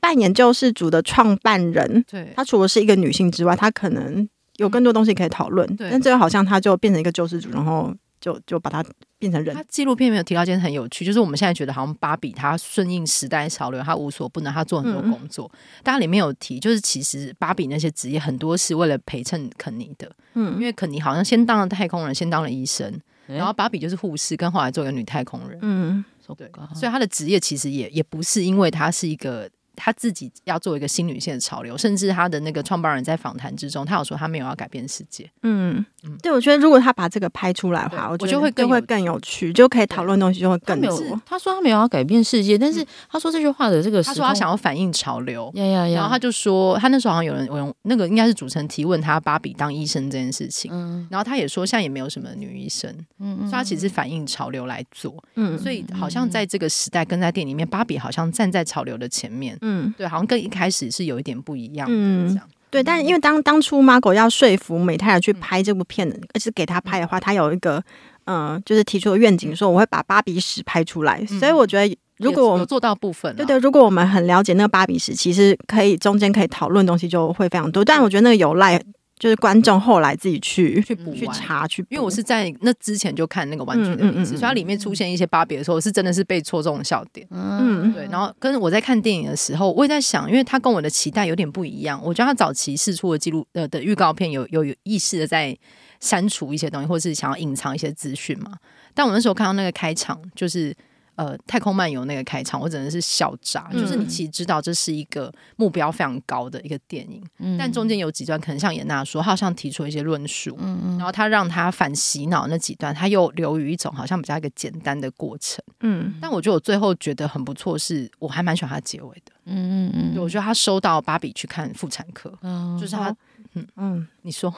扮演救世主的创办人，对，他除了是一个女性之外，他可能有更多东西可以讨论，对。但最后好像他就变成一个救世主，然后就就把它变成人他。纪录片没有提到一件很有趣，就是我们现在觉得好像芭比她顺应时代潮流，她无所不能，她做很多工作。但它里面有提，就是其实芭比那些职业很多是为了陪衬肯尼的，嗯因嗯为肯尼好像先当了太空人，先当了医生，诶然后芭比就是护士，跟后来做一个女太空人。嗯对，所以她的职业其实也也不是因为她是一个。她自己要做一个新女性的潮流，甚至他的那个创办人在访谈之中，他有说他没有要改变世界。嗯，对，我觉得如果他把这个拍出来的话，我我觉得会更会更有趣，就可以讨论的东西就会更多。，他说他没有要改变世界，但是他说这句话的这个时候，他说他想要反映潮流，呀呀呀，然后他就说，他那时候好像有人，用那个应该是主持人提问他芭比当医生这件事情，嗯。然后他也说现在也没有什么女医生，嗯所以他其实是反映潮流来做，嗯。所以好像在这个时代跟在店里面，芭比好像站在潮流的前面，嗯。对，好像跟一开始是有一点不一样的，嗯这样对，但因为当当初 Margot 要说服美泰尔去拍这部片的，而且给他拍的话，他有一个嗯、呃就是提出的愿景，说我会把芭比史拍出来。所以我觉得，如果我们做到部分，对对，如果我们很了解那个芭比史，其实可以中间可以讨论的东西就会非常多。但我觉得那个有赖就是观众后来自己去去去查去，因为我是在那之前就看那个玩具的名字，嗯嗯嗯嗯所以它里面出现一些芭比的时候，是真的是被戳中的笑点。嗯对，然后跟我在看电影的时候，我也在想，因为它跟我的期待有点不一样。我觉得他早期试出的记录呃的预告片有有有意识的在删除一些东西，或是想要隐藏一些资讯嘛。但我那时候看到那个开场，就是呃太空漫游那个开场，我真的是笑炸。嗯。就是你其实知道这是一个目标非常高的一个电影，但中间有几段可能像严娜说，他好像提出一些论述，然后他让他反洗脑那几段，他又流于一种好像比较一个简单的过程。嗯。但我觉得我最后觉得很不错，是我还蛮喜欢他结尾的。嗯嗯嗯，我觉得他收到芭比去看妇产科，嗯，就是他，嗯。嗯，你说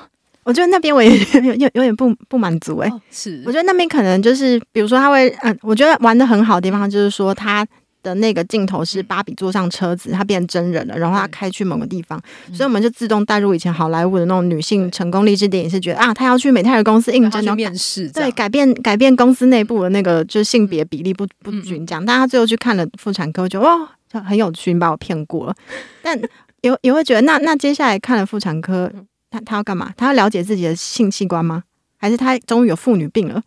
我觉得那边我也 有有有点不不满足哎、哦是。我觉得那边可能就是，比如说他会，嗯，我觉得玩的很好的地方就是说他。的那个镜头是芭比坐上车子，她变真人了，然后她开去某个地方，所以我们就自动带入以前好莱坞的那种女性成功励志电影，是觉得啊，她要去美泰尔公司应征，面试，对，改变改变公司内部的那个就是性别比例不不均这样，但她最后去看了妇产科，就哇，就很有趣，你把我骗过了。但 也也会觉得，那那接下来看了妇产科，他他要干嘛？他要了解自己的性器官吗？还是他终于有妇女病了？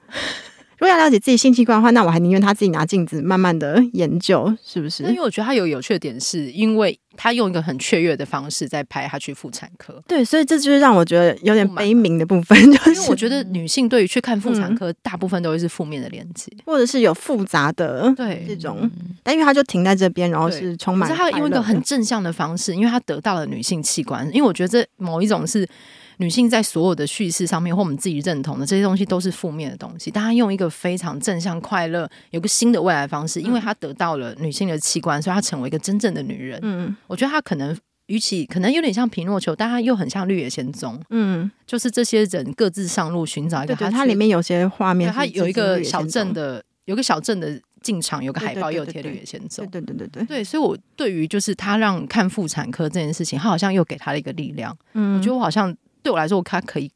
如果要了解自己性器官的话，那我还宁愿他自己拿镜子慢慢的研究，是不是那？因为我觉得他有有趣的点，是因为他用一个很雀跃的方式在拍他去妇产科。对，所以这就是让我觉得有点悲鸣 的部分，就是因为我觉得女性对于去看妇产科，大部分都会是负面的连接。或者是有复杂的对这种，但因为他就停在这边，然后是充满可是他用一个很正向的方式，因为他得到了女性器官。因为我觉得这某一种是女性在所有的叙事上面或我们自己认同的这些东西都是负面的东西，但她用一个非常正向、快乐、有个新的未来方式，因为她得到了女性的器官，所以她成为一个真正的女人。嗯，我觉得她可能。与其可能有点像皮诺丘，但他又很像绿野仙踪。嗯，就是这些人各自上路寻找一个他。它里面有些画面，它有一个小镇的，有个小镇的进场，有个海报，又贴绿野仙踪。对对对对对，所以，我对于就是他让看妇产科这件事情，他好像又给他了一个力量。嗯，我觉得我好像对我来说，我看可以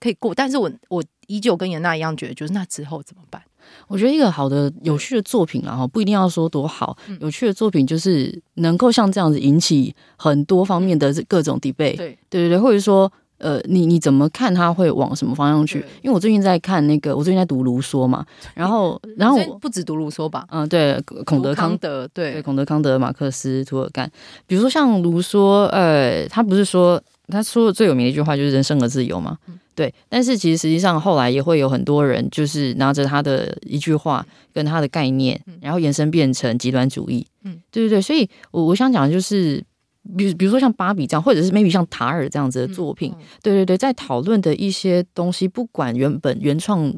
可以过，但是我我依旧跟颜娜一样觉得，就是那之后怎么办？我觉得一个好的、有趣的作品啊，哈，不一定要说多好，有趣的作品就是能够像这样子引起很多方面的各种 debate。对对对对，或者说，呃，你你怎么看他会往什么方向去？因为我最近在看那个，我最近在读卢梭嘛，然后然后我不止读卢梭吧，嗯，对，孔德康德，对，对，孔德康德、马克思、涂尔干，比如说像卢梭，呃，他不是说他说的最有名的一句话就是“人生而自由”嘛。对，但是其实实际上后来也会有很多人，就是拿着他的一句话跟他的概念，然后延伸变成极端主义。嗯，对对对，所以我我想讲的就是，比比如说像芭比这样，或者是 maybe 像塔尔这样子的作品，对对对，在讨论的一些东西，不管原本原创。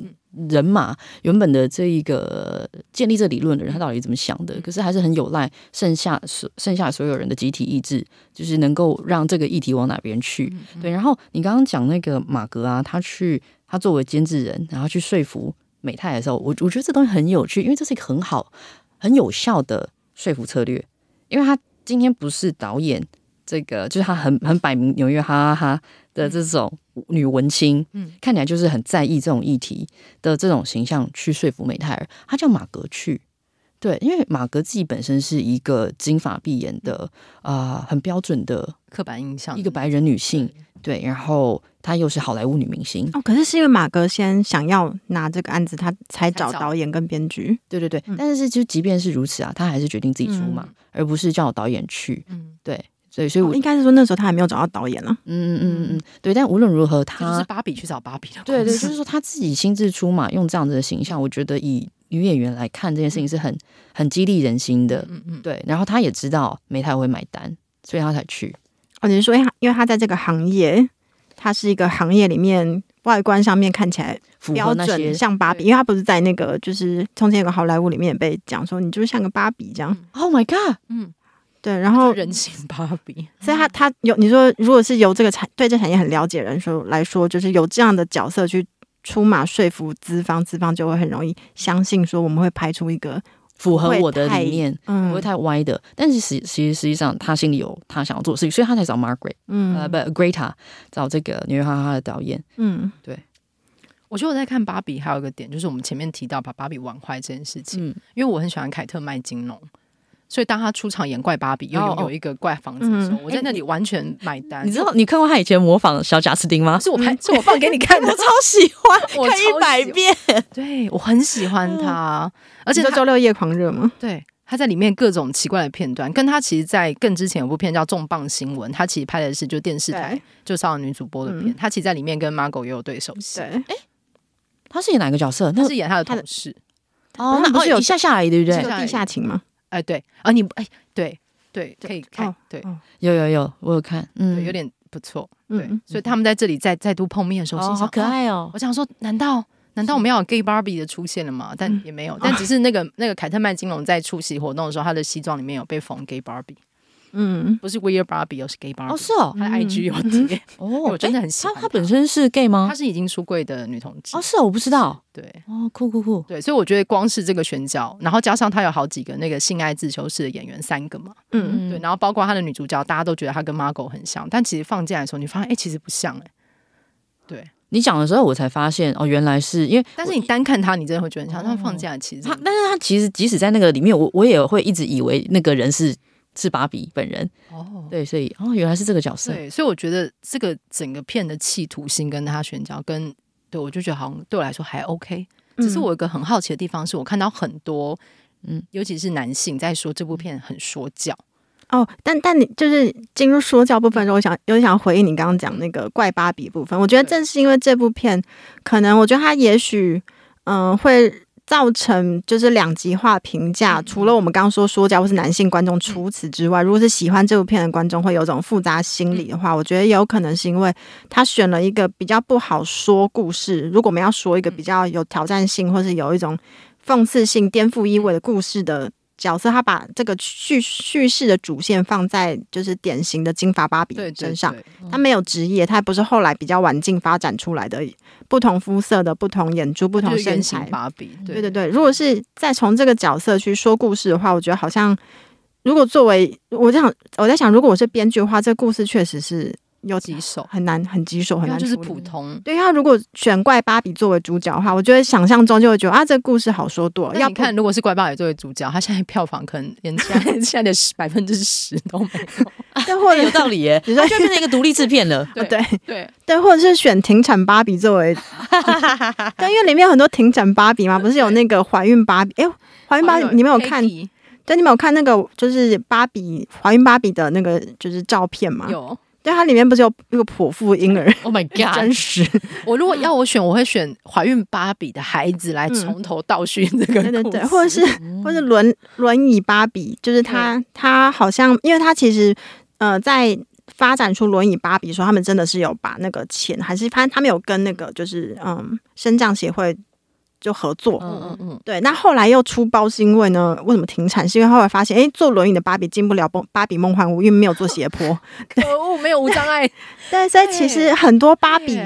人马原本的这一个建立这理论的人，他到底怎么想的？可是还是很有赖剩下所剩下所有人的集体意志，就是能够让这个议题往哪边去。对，然后你刚刚讲那个马格啊，他去他作为监制人，然后去说服美泰的时候，我我觉得这东西很有趣，因为这是一个很好很有效的说服策略，因为他今天不是导演。这个就是他很很摆明纽约哈哈哈的这种女文青，嗯，看起来就是很在意这种议题的这种形象去说服美泰尔，她叫马格去，对，因为马格自己本身是一个金发碧眼的啊、呃，很标准的刻板印象，一个白人女性，对，然后她又是好莱坞女明星。哦，可是是因为马格先想要拿这个案子，他才找导演跟编剧，对对对，嗯、但是就即便是如此啊，他还是决定自己出马，嗯、而不是叫导演去，嗯，对。对，所以我、哦、应该是说那时候他还没有找到导演了。嗯嗯嗯嗯，对。但无论如何，他就是芭比去找芭比的。对对，就是说他自己亲自出马，用这样子的形象，我觉得以女演员来看这件事情是很很激励人心的。嗯嗯，对。然后他也知道没太会买单，所以他才去。哦，你是说，因为他在这个行业，他是一个行业里面外观上面看起来标准像芭比，因为他不是在那个就是从前有个好莱坞里面也被讲说你就是像个芭比这样。Oh my god！嗯。对，然后人形芭比，所以他他有你说，如果是由这个产对这产业很了解的人说来说，就是有这样的角色去出马说服资方，资方就会很容易相信说我们会拍出一个符合我的理念，嗯不会太歪的。嗯、但是实其实实际上他心里有他想要做的事情，所以他才找 Margaret，嗯，呃不 Greta 找这个纽约哈哈哈的导演，嗯，对。我觉得我在看芭比还有一个点，就是我们前面提到把芭比玩坏这件事情，嗯、因为我很喜欢凯特麦金龙。所以当他出场演怪芭比，又有有一个怪房子的时候，我在那里完全买单。你知道你看过他以前模仿小贾斯汀吗？是我拍，是我放给你看的，我超喜欢，看一百遍。对，我很喜欢他，而且他周六夜狂热吗？对，他在里面各种奇怪的片段，跟他其实，在更之前有部片叫《重磅新闻》，他其实拍的是就电视台就少女主播的片。他其实在里面跟 Margot 也有对手戏。哎，他是演哪个角色？他是演他的同事。哦，那不是有一下下来对不对？地下情吗？哎，对啊，你哎，对对，可以看，对，有有有，我有看，嗯，有点不错，对，所以他们在这里再再度碰面的时候，好可爱哦！我想说，难道难道我们要有 gay Barbie 的出现了吗？但也没有，但只是那个那个凯特曼金龙在出席活动的时候，他的西装里面有被缝 gay Barbie。嗯，不是 Weird Barbie，而是 Gay Barbie。哦，是哦，他的 IG 有贴。哦，我真的很喜欢他。他本身是 gay 吗？他是已经出柜的女同志。哦，是哦，我不知道。对，哦，酷酷酷。对，所以我觉得光是这个选角，然后加上他有好几个那个性爱自修室的演员，三个嘛。嗯嗯。对，然后包括他的女主角，大家都觉得他跟 Margot 很像，但其实放进来的时候，你发现哎，其实不像哎。对，你讲的时候，我才发现哦，原来是因为，但是你单看他，你真的会觉得很像。他放假其实他，但是他其实即使在那个里面，我我也会一直以为那个人是。是芭比本人。哦，对，所以哦，原来是这个角色，对，所以我觉得这个整个片的企图心跟他选角跟对我就觉得好像对我来说还 OK，只是我有一个很好奇的地方是我看到很多嗯，尤其是男性在说这部片很说教。哦，但但你就是进入说教部分的时候，我想有点想回应你刚刚讲那个怪芭比部分，我觉得正是因为这部片，可能我觉得他也许嗯、呃、会。造成就是两极化评价。除了我们刚刚说说教或是男性观众，除此之外，如果是喜欢这部片的观众会有种复杂心理的话，我觉得有可能是因为他选了一个比较不好说故事。如果我们要说一个比较有挑战性，或是有一种讽刺性、颠覆意味的故事的。角色他把这个叙叙事的主线放在就是典型的金发芭比身上，对对对，他没有职业，他也不是后来比较晚进发展出来的不同肤色的不同眼珠、不同身材。对对对，如果是再从这个角色去说故事的话，我觉得好像如果作为我这样，我在想，如果我是编剧的话，这故事确实是。有棘手，很难，很棘手，很难。就是普通。对，他如果选怪芭比作为主角的话，我觉得想象中就会觉得啊，这个故事好说多了。要看，如果是怪芭比作为主角，他现在票房可能连现在 现在的百分之十都没有。但或者有道理耶，你说就变成一个独立制片了。对对对对，或者是选停产芭比作为，但因为里面有很多停产芭比嘛，不是有那个怀孕芭比？哎，怀孕芭比你们有看？对，你们有看那个就是芭比怀孕芭比的那个就是照片吗？有。对，它里面不是有一个剖腹婴儿？Oh my god！真实。我如果要我选，我会选怀孕芭比的孩子来从头倒叙这个、嗯、对对对，或者是或者轮轮椅芭比，就是他他好像，因为他其实呃在发展出轮椅芭比的时候，他们真的是有把那个钱，还是反正他们有跟那个就是嗯身障协会。就合作，嗯嗯嗯，对。那后来又出包是因为呢？为什么停产？是因为后来发现，哎，坐轮椅的芭比进不了芭比梦幻屋，因为没有做斜坡，可恶，没有无障碍。对，所以其实很多芭比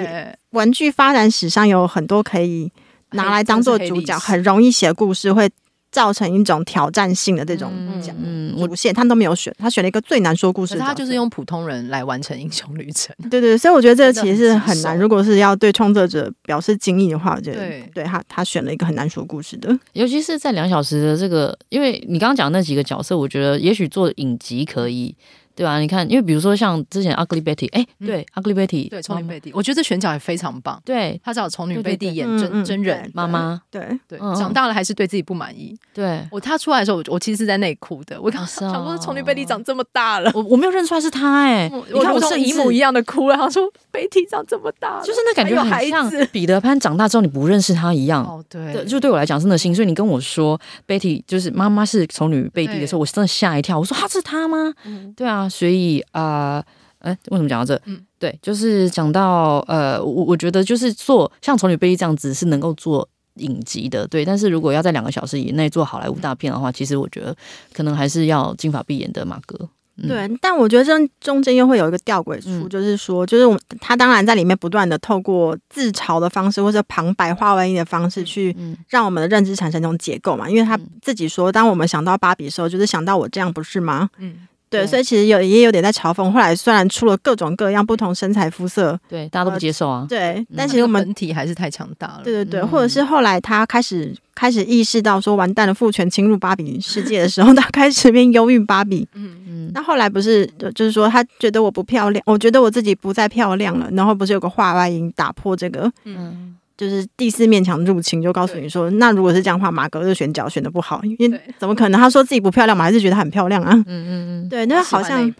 玩具发展史上有很多可以拿来当做主角，很容易写故事会。造成一种挑战性的这种讲嗯，主线他都没有选，他选了一个最难说故事，他就是用普通人来完成英雄旅程。对对，所以我觉得这个其实是很难。如果是要对创作者表示敬意的话，我觉得对，对他他选了一个很难说故事的，尤其是在两小时的这个，因为你刚刚讲那几个角色，我觉得也许做影集可以。对啊，你看，因为比如说像之前 Ugly Betty，哎，对，Ugly Betty，对，丑女贝蒂，我觉得这选角也非常棒。对，他找丑女贝蒂演真真人妈妈，对对，长大了还是对自己不满意。对，我他出来的时候，我我其实是在内哭的。我刚想说，丑女贝蒂长这么大了，我我没有认出来是他哎。你看我是一模一样的哭了。他说贝蒂长这么大，就是那感觉很像彼得潘长大之后你不认识他一样。哦，对，就对我来讲真的心。所以你跟我说贝蒂就是妈妈是丑女贝蒂的时候，我真的吓一跳。我说他是他吗？对啊，所以啊。啊，哎，为什么讲到这？嗯，对，就是讲到呃，我我觉得就是做像《丑女贝蒂》这样子是能够做影集的，对。但是如果要在两个小时以内做好莱坞大片的话，其实我觉得可能还是要金发碧眼的马哥。嗯、对，但我觉得这中间又会有一个吊诡处，嗯、就是说，就是我他当然在里面不断的透过自嘲的方式或者旁白化外音的方式去让我们的认知产生一种解构嘛。因为他自己说，当我们想到芭比的时候，就是想到我这样，不是吗？嗯。对，所以其实有也有点在嘲讽。后来虽然出了各种各样不同身材肤色，对大家都不接受啊。对，但其实我们本体还是太强大了。对对对，或者是后来他开始开始意识到说完蛋了，父权侵入芭比世界的时候，他开始变忧郁芭比。嗯嗯。那后来不是就是说他觉得我不漂亮，我觉得我自己不再漂亮了，然后不是有个话外音打破这个嗯。就是第四面墙入侵，就告诉你说，那如果是这样的话，马格的选角选的不好，因为怎么可能？他说自己不漂亮嘛，还是觉得很漂亮啊？嗯嗯嗯，对，那好像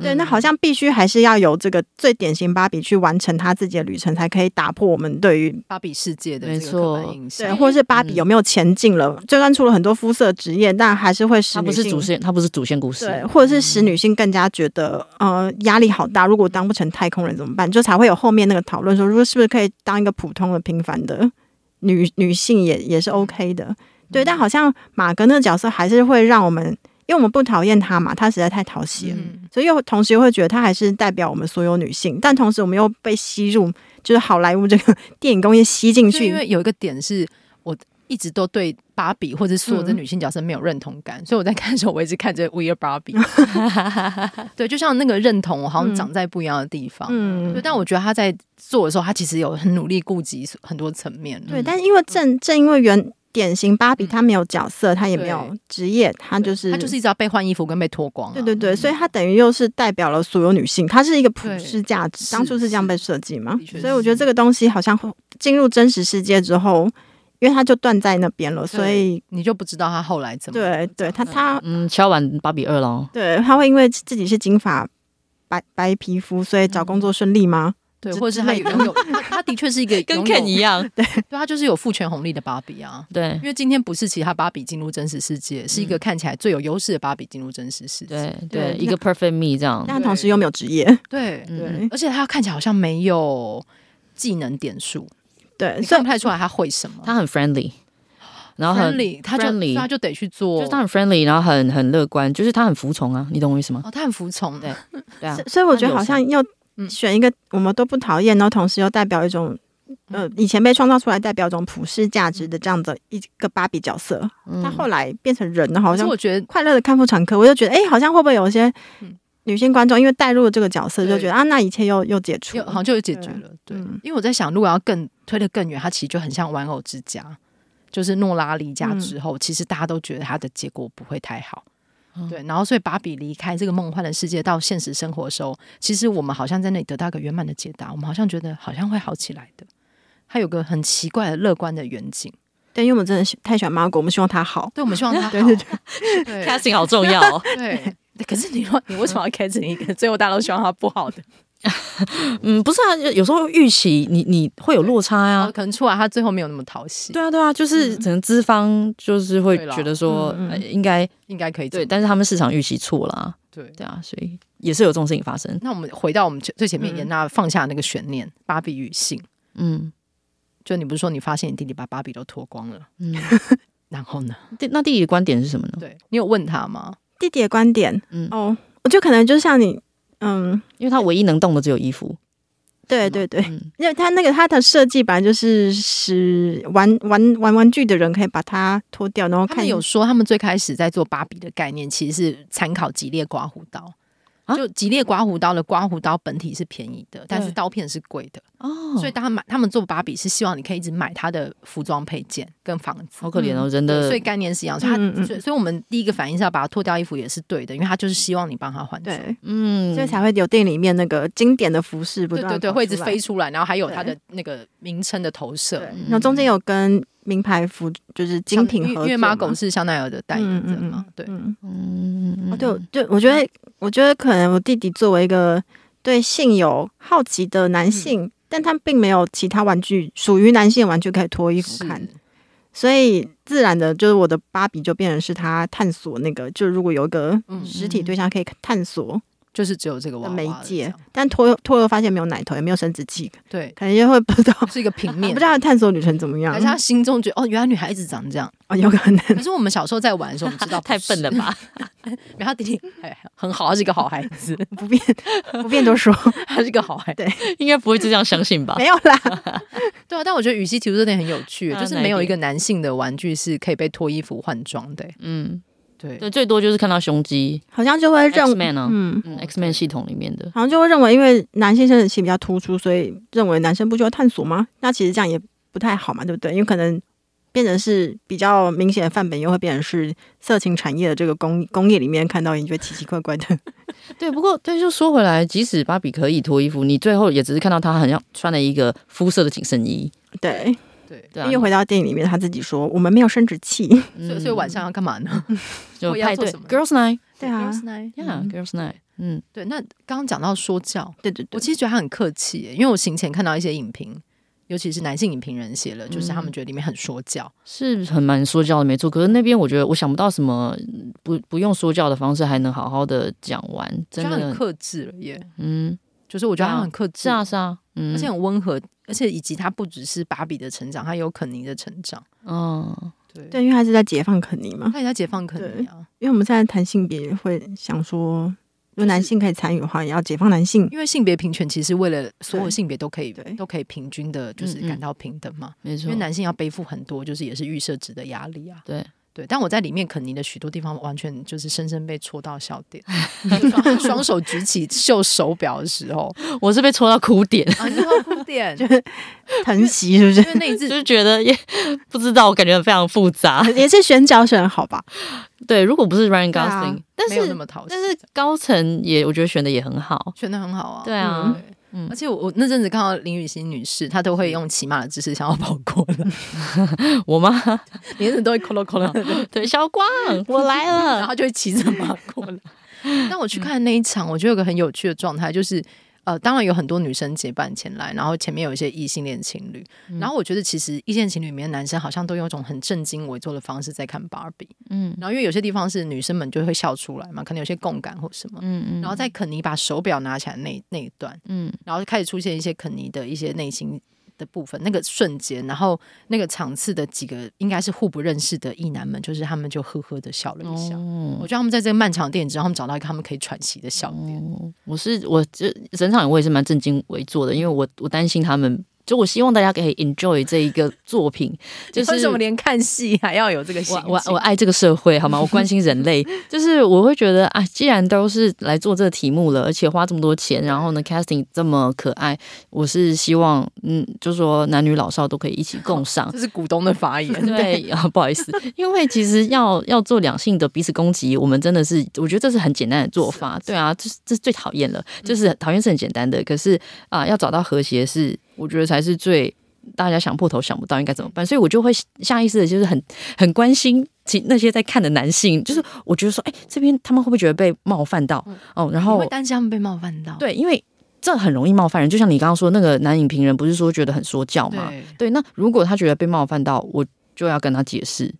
对，那好像必须还是要有这个最典型芭比去完成他自己的旅程，才可以打破我们对于芭比世界的这个印象。对，或者是芭比有没有前进了？就算出了很多肤色职业，但还是会使女性，他不是主线，他不是主线故事，对，或者是使女性更加觉得呃压力好大。如果当不成太空人怎么办？就才会有后面那个讨论说，如果是不是可以当一个普通的平凡的。女女性也也是 OK 的，对，但好像马格那个角色还是会让我们，因为我们不讨厌他嘛，他实在太讨喜了，嗯、所以又同时又会觉得他还是代表我们所有女性，但同时我们又被吸入，就是好莱坞这个 电影工业吸进去，因为有一个点是我。一直都对芭比或者所有的女性角色没有认同感，嗯、所以我在看的时候，我一直看着 We Are Barbie。对，就像那个认同，我好像长在不一样的地方。嗯，对，但我觉得他在做的时候，他其实有很努力顾及很多层面。对，但因为正正因为原典型芭比，她没有角色，她也没有职业，她就是她就是一直要被换衣服跟被脱光、啊。对对对，所以她等于又是代表了所有女性，她是一个普世价值，当初是这样被设计嘛？所以我觉得这个东西好像进入真实世界之后。因为他就断在那边了，所以你就不知道他后来怎么。对，对他他嗯，敲完芭比二了。对，他会因为自己是金发白白皮肤，所以找工作顺利吗？对，或者是他有拥有，他他的确是一个 跟 Ken 一样，对，对他就是有父权红利的芭比啊。对，因为今天不是其他芭比进入真实世界，是一个看起来最有优势的芭比进入真实世界。对对，一个 perfect me 这样，但同时又没有职业。对对，而且他看起来好像没有技能点数，对，看不太出来他会什么。他很 friendly，然后很 friendly，他就他就得去做，就是他很 friendly，然后很很乐观，就是他很服从啊，你懂我意思吗？哦，他很服从，对对啊，所以我觉得好像要。选一个我们都不讨厌，然后同时又代表一种，呃，以前被创造出来代表一种普世价值的这样的一个芭比角色，他后来变成人了，好像我觉得快乐的看妇产科，我就觉得，哎，好像会不会有一些女性观众因为带入了这个角色，就觉得啊，那一切又又解除，好像就有解决了。对，因为我在想，如果要更推得更远，它其实就很像玩偶之家，就是诺拉离家之后，其实大家都觉得他的结果不会太好。对，然后所以芭比离开这个梦幻的世界到现实生活的时候，其实我们好像在那里得到一个圆满的解答。我们好像觉得好像会好起来的。他有个很奇怪的乐观的远景。对，因为我们真的太喜欢玛果，我们希望她好。对，我们希望她 好。对对对，casting 好重要。对，可是你说你为什么要 casting 一个最后大家都希望他不好的？嗯，不是啊，有时候预期你你会有落差呀，可能出来他最后没有那么讨喜。对啊，对啊，就是可能资方就是会觉得说，应该应该可以对，但是他们市场预期错了，对对啊，所以也是有这种事情发生。那我们回到我们最前面，那放下那个悬念，芭比与性，嗯，就你不是说你发现你弟弟把芭比都脱光了，嗯，然后呢？那弟弟的观点是什么呢？对你有问他吗？弟弟的观点，嗯，哦，我就可能就像你。嗯，因为他唯一能动的只有衣服，对对对，嗯、因为他那个他的设计本来就是使玩玩玩玩具的人可以把它脱掉，然后看。有说他们最开始在做芭比的概念，其实是参考吉列刮胡刀。就吉列刮胡刀的刮胡刀本体是便宜的，但是刀片是贵的哦。所以当他买，他们做芭比是希望你可以一直买他的服装配件跟房子。好可怜哦，真的。所以概念是一样，所以他所以所以我们第一个反应是要把它脱掉衣服也是对的，因为他就是希望你帮他换装。对，嗯，所以才会有电影里面那个经典的服饰，不断对对对，会一直飞出来，然后还有他的那个名称的投射。然后中间有跟名牌服就是精品合作，因为玛狗是香奈儿的代言人嘛，对，嗯。嗯，对对，我觉得。我觉得可能我弟弟作为一个对性有好奇的男性，嗯、但他并没有其他玩具属于男性的玩具可以脱衣服看，是所以自然的就是我的芭比就变成是他探索那个，就如果有一个实体对象可以探索。就是只有这个娃娃媒介，但脱脱了发现没有奶头，也没有生殖器，对，可能就会不知道 是一个平面，不知道探索旅程怎么样。而且他心中觉得哦，原来女孩子长这样 哦，有可能。可是我们小时候在玩的时候，我们知道 太笨了吧？然后弟弟很好，他是一个好孩子，不便不便多说，他是一个好孩子。对，应该不会就这样相信吧？没有啦，对啊。但我觉得雨熙提出这点很有趣，就是没有一个男性的玩具是可以被脱衣服换装的。嗯。对对，最多就是看到胸肌，好像就会认啊，嗯嗯，X-Men 系统里面的，好像就会认为，因为男性生殖器比较突出，所以认为男生不需要探索吗？那其实这样也不太好嘛，对不对？因为可能变成是比较明显的范本，又会变成是色情产业的这个工工业里面看到，你觉得奇奇怪怪的。对，不过对，就说回来，即使芭比可以脱衣服，你最后也只是看到她好像穿了一个肤色的紧身衣，对。对，因为回到电影里面，他自己说：“我们没有生殖器，所以所以晚上要干嘛呢？就 派对，Girls Night，对啊，Girls Night，Yeah，Girls Night，嗯，对。那刚刚讲到说教，对对对，我其实觉得他很客气，因为我行前看到一些影评，尤其是男性影评人写了，就是他们觉得里面很说教，是很蛮说教的，没错。可是那边我觉得我想不到什么不不用说教的方式还能好好的讲完，真的。很克制了耶。嗯，就是我觉得他很克制，是啊是啊，而且很温和。而且以及他不只是芭比的成长，他有肯尼的成长。嗯，对对，因为他是在解放肯尼嘛，他也在解放肯尼啊。因为我们现在谈性别，会想说，如果男性可以参与的话，也要解放男性。因为性别平权其实为了所有性别都可以对都可以平均的，就是感到平等嘛。没错，因为男性要背负很多，就是也是预设值的压力啊。对。对，但我在里面肯尼的许多地方完全就是深深被戳到笑点。双手举起秀手表的时候，我是被戳到哭点，啊，戳到哭点，就是疼惜，是不是？因为那一次就是觉得也不知道，我感觉非常复杂。也是选角选好吧？对，如果不是 Ryan Gosling，但是没有那么讨喜，但是高层也我觉得选的也很好，选的很好啊。对啊。嗯，而且我我那阵子看到林雨欣女士，她都会用骑马的姿势想要跑过来。我吗？连人都会咯咯咯咯。对，小光，我来了，然后就会骑着马过来。但我去看那一场，我觉得有个很有趣的状态，就是呃，当然有很多女生结伴前来，然后前面有一些异性恋情侣，嗯、然后我觉得其实异性恋情侣里面的男生好像都用一种很正襟危坐的方式在看芭比，嗯，然后因为有些地方是女生们就会笑出来嘛，可能有些共感或什么，嗯嗯，然后在肯尼把手表拿起来那那一段，嗯，然后开始出现一些肯尼的一些内心。的部分，那个瞬间，然后那个场次的几个应该是互不认识的异男们，就是他们就呵呵的笑了一下。哦、我觉得他们在这个漫长的电影之后，他们找到一个他们可以喘息的笑点。哦、我是我这整场我也是蛮震惊为坐的，因为我我担心他们。就我希望大家可以 enjoy 这一个作品，就是为什么连看戏还要有这个？我我我爱这个社会，好吗？我关心人类，就是我会觉得啊，既然都是来做这个题目了，而且花这么多钱，然后呢，casting 这么可爱，我是希望，嗯，就是说男女老少都可以一起共赏。这是股东的发言，对啊，不好意思，因为其实要要做两性的彼此攻击，我们真的是，我觉得这是很简单的做法，对啊，这这是最讨厌了，就是讨厌是很简单的，可是啊，要找到和谐是。我觉得才是最大家想破头想不到应该怎么办，所以我就会下意识的，就是很很关心其那些在看的男性，就是我觉得说，哎，这边他们会不会觉得被冒犯到？哦，然后会担心他们被冒犯到？对，因为这很容易冒犯人，就像你刚刚说那个男影评人，不是说觉得很说教吗？对，对，那如果他觉得被冒犯到，我就要跟他解释。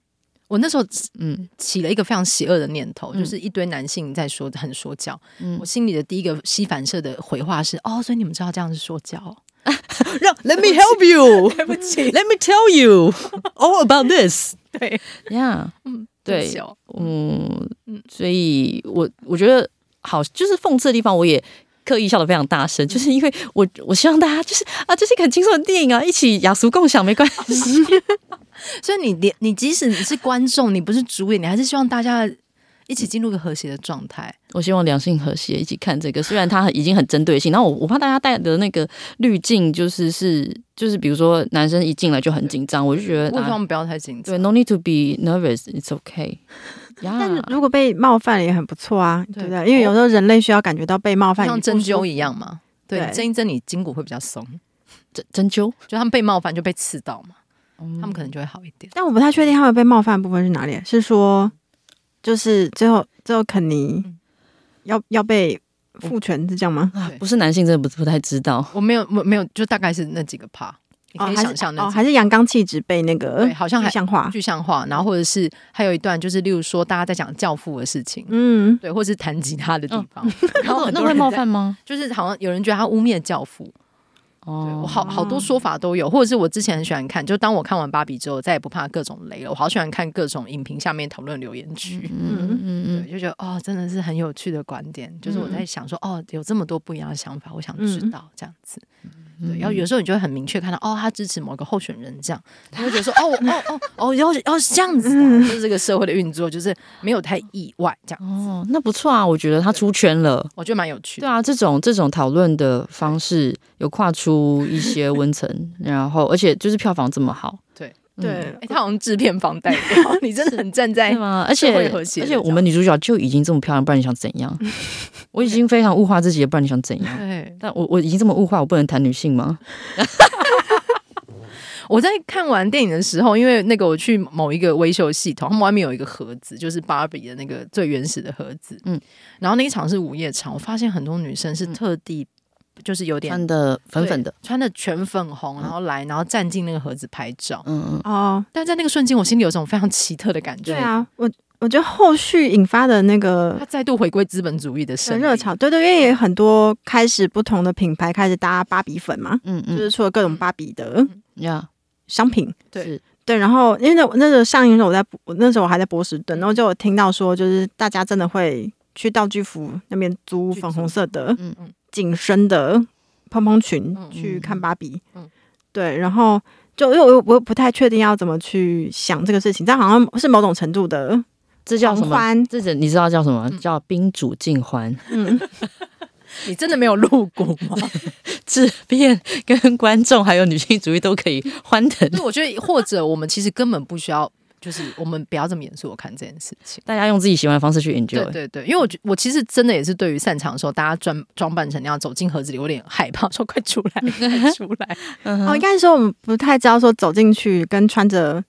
我那时候嗯起了一个非常邪恶的念头，嗯、就是一堆男性在说很说教，嗯、我心里的第一个吸反射的回话是，哦，所以你们知道这样是说教。让 Let me help you，对不起，Let me tell you all about this。对，Yeah，，嗯，对，嗯，所以我我觉得好，就是讽刺的地方，我也刻意笑得非常大声，就是因为我我希望大家就是啊，这是一个很轻松的电影啊，一起雅俗共享没关系。所以你连你即使你是观众，你不是主演，你还是希望大家。一起进入个和谐的状态。我希望两性和谐，一起看这个。虽然它已经很针对性，然后我我怕大家带的那个滤镜就是是就是，比如说男生一进来就很紧张，我就觉得我希望不要太紧张。对，No need to be nervous, it's okay。但是如果被冒犯了也很不错啊，对不对？因为有时候人类需要感觉到被冒犯，像针灸一样嘛。对，针一针你筋骨会比较松。针针灸，就他们被冒犯就被刺到嘛，他们可能就会好一点。但我不太确定他们被冒犯的部分是哪里，是说。就是最后最后肯尼要要被父权是这样吗？不是男性，真的不不太知道。我没有，没没有，就大概是那几个 part，你可以想象那哦，还是阳刚气质被那个好像具象化，具象化。然后或者是还有一段，就是例如说大家在讲教父的事情，嗯，对，或是弹吉他的地方，然后那会冒犯吗？就是好像有人觉得他污蔑教父。哦，我好好多说法都有，或者是我之前很喜欢看，就当我看完芭比之后，再也不怕各种雷了。我好喜欢看各种影评下面讨论留言区，嗯嗯嗯，对，就觉得哦，真的是很有趣的观点。就是我在想说，哦，有这么多不一样的想法，我想知道这样子。对，然后有时候你就会很明确看到，哦，他支持某个候选人，这样，他会觉得说，哦哦哦哦，要要是这样子，就是这个社会的运作，就是没有太意外这样。哦，那不错啊，我觉得他出圈了，我觉得蛮有趣的。对啊，这种这种讨论的方式有跨出一些温层，然后而且就是票房这么好，对对，他好像制片方代表，你真的很站在吗？而且而且我们女主角就已经这么漂亮，不然你想怎样？我已经非常物化自己了，不然你想怎样？对，但我我已经这么物化，我不能谈女性吗？我在看完电影的时候，因为那个我去某一个维修系统，他们外面有一个盒子，就是芭比的那个最原始的盒子。嗯，然后那一场是午夜场，我发现很多女生是特地就是有点穿的粉粉的，穿的全粉红，然后来，然后站进那个盒子拍照。嗯嗯哦，但在那个瞬间，我心里有种非常奇特的感觉。对啊，我。我觉得后续引发的那个，他再度回归资本主义的热潮，对对，因为也很多开始不同的品牌开始搭芭比粉嘛，嗯嗯，就是出了各种芭比的呀商品，对。对，然后因为那那个上映的时候，我在我那时候我还在波士顿，然后就有听到说，就是大家真的会去道具服那边租粉红色的嗯。嗯紧身的蓬蓬裙去看芭比，嗯，对，然后就因为我我不太确定要怎么去想这个事情，但好像是某种程度的。这叫什么？这是你知道叫什么？叫宾主尽欢。嗯，你真的没有录过吗？制片跟观众还有女性主义都可以欢腾。我觉得，或者我们其实根本不需要，就是我们不要这么严肃我看这件事情。大家用自己喜欢的方式去 enjoy。对对对，因为我觉我其实真的也是对于散场的时候，大家装装扮成那样走进盒子里，有点害怕，说快出来，快出来。哦，应该说我们不太知道说走进去跟穿着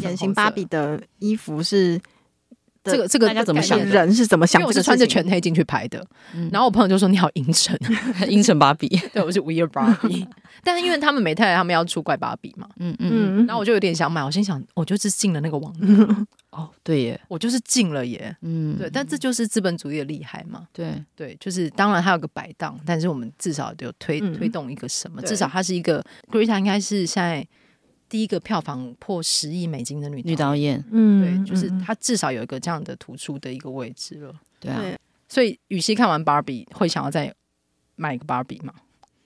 典型芭比的衣服是。这个这个大家怎么想人是怎么想我是穿着全黑进去拍的，嗯。然后我朋友就说你好阴沉，阴沉芭比，对我是 weird Barbie，但是因为他们美泰来他们要出怪芭比嘛，嗯嗯，嗯，然后我就有点想买，我心想我就是进了那个网络，哦，对耶，我就是进了耶，嗯，对，但这就是资本主义的厉害嘛，对，对，就是当然它有个摆档，但是我们至少有推嗯。推动一个什么，至少它是一个 Greta 应该是现在第一个票房破十亿美金的女女导演，嗯对，就是嗯她至少有一个这样的突出的一个位置了。对啊，所以雨熙看完芭比会想要再买一个芭比吗？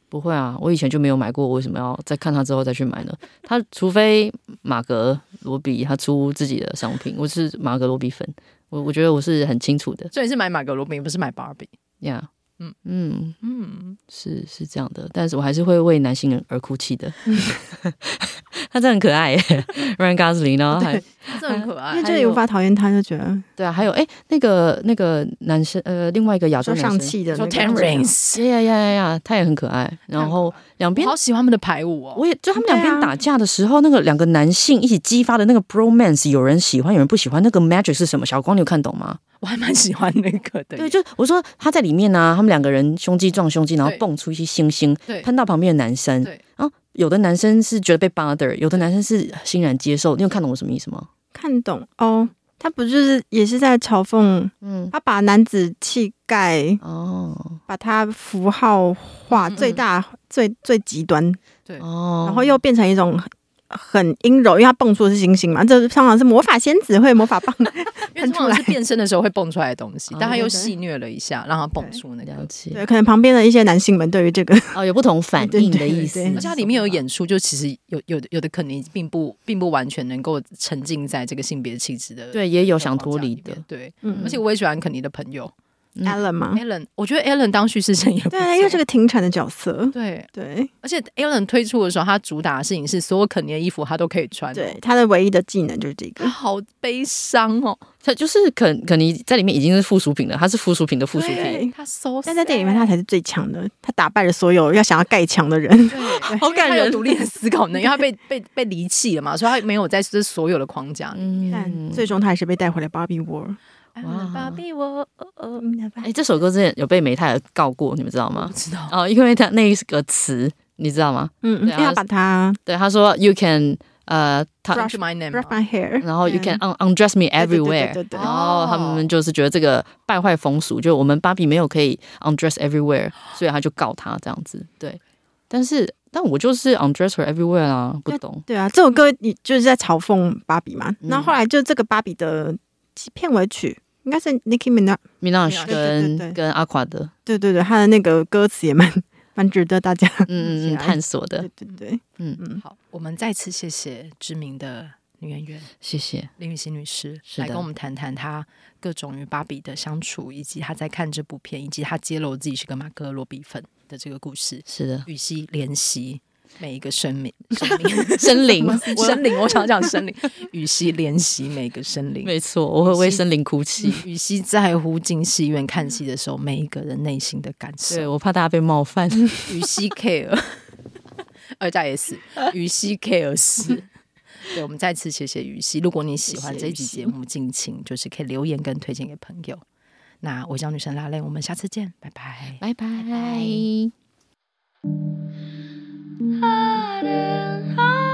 不会啊，我以前就没有买过，我为什么要再看他之后再去买呢？他除非马格罗比他出自己的商品，我是马格罗比粉，我我觉得我是很清楚的所以是买马格罗比，不是买芭比。呀。Yeah, 嗯嗯，嗯，是是这样的，但是我还是会为男性而哭泣的。他真的很可爱耶 还他真的很可爱因爱为。这里无法讨厌他，就觉得对啊，还有哎，那个那个男生呃，另外一个亚洲男生，上气的说那个 Ten Rings，呀呀呀呀呀，他也很可爱。然后两边好喜欢他们的排舞哦。我也就他们两对啊边打架的时候，那个两个男性一起激发的那个 bromance，有人喜欢，有人不喜欢。那个 magic 是什么？小光，你有看懂吗？我还蛮喜欢那个的。对，就我说他在里面呢、啊，他们两个人胸肌撞胸肌，然后蹦出一些星星，对喷到旁边的男生。对然后有的男生是觉得被 bother，有的男生是欣然接受。你有看懂我什么意思吗？看懂哦。他不就是也是在嘲讽嗯，他把男子气概，哦把他符号化最大、最最极端，对，哦，然后又变成一种很阴柔，因为他蹦出的是星星嘛，这通常是魔法仙子会魔法棒，因为通常是变身的时候会蹦出来的东西哦，但他又戏虐了一下，让他蹦出那个。对，可能旁边的一些男性们对于这个，哦，有不同反应的意思。而且它里面有演出，就其实有有的有的可能并不并不完全能够沉浸在这个性别气质的对，也有想脱离的。对，嗯而且我也喜欢肯尼的朋友嗯 Alan 吗，？Allen，我觉得 Allen 当叙事生也不对，错因为这个停产的角色，对，对而且 Allen 推出的时候，他主打的事情是所有肯尼的衣服他都可以穿。对，他的唯一的技能就是这他个，好悲伤哦，他就是肯肯尼在里面已经是附属品了，他是附属品的附属品。对他 so，但在电影里面他才是最强的，他打败了所有要想要盖墙的人，对，好感人独立的思考能力，因为他被被被离弃了嘛，所以他没有在这所有的框架里面。但嗯，最终他还是被带回来 Barbie World。哇芭比我，哦哦哎，这首歌之前有被梅泰尔告过，你们知道吗不？知道，哦，因为他那一个词你知道吗？嗯，因为要把它对，他说 you can 呃，他 Brush my name，brush my hair，然后 you 嗯 can un undress me 对对对 everywhere，对对然后他们就是觉得这个败坏风俗，就我们芭比没有可以 undress everywhere，所以他就告他这样子。对，但是但我就是 undress her everywhere 啊，不懂。对啊，这首歌你就是在嘲讽芭比嘛。嗯然后后来就这个芭比的片尾曲应该是 Nicki Minaj，Minaj 对对跟对。跟 Aqua 的，对对对，他的那个歌词也蛮蛮值得大家嗯 嗯嗯，探索的。对，对对，嗯，嗯，好，我们再次谢谢知名的女演员谢谢。林雨欣女士是的。来跟我们谈谈她各种与芭比的相处，以及她在看这部片，以及她揭露自己是个马格罗比粉的这个故事。是的，雨熙怜惜每一个生命，生命，森林，生灵，我想讲生灵。雨西怜惜每个生灵，没错，我会为森林哭泣。雨西在乎进戏院看戏的时候，每一个人内心的感受。对我怕大家被冒犯。羽西 care，二加 S，羽西 care 是。对，我们再次谢谢羽西。如果你喜欢这一集节目，敬请就是可以留言跟推荐给朋友。那我叫女神拉蕾，我们下次见，拜拜。拜拜。heart and.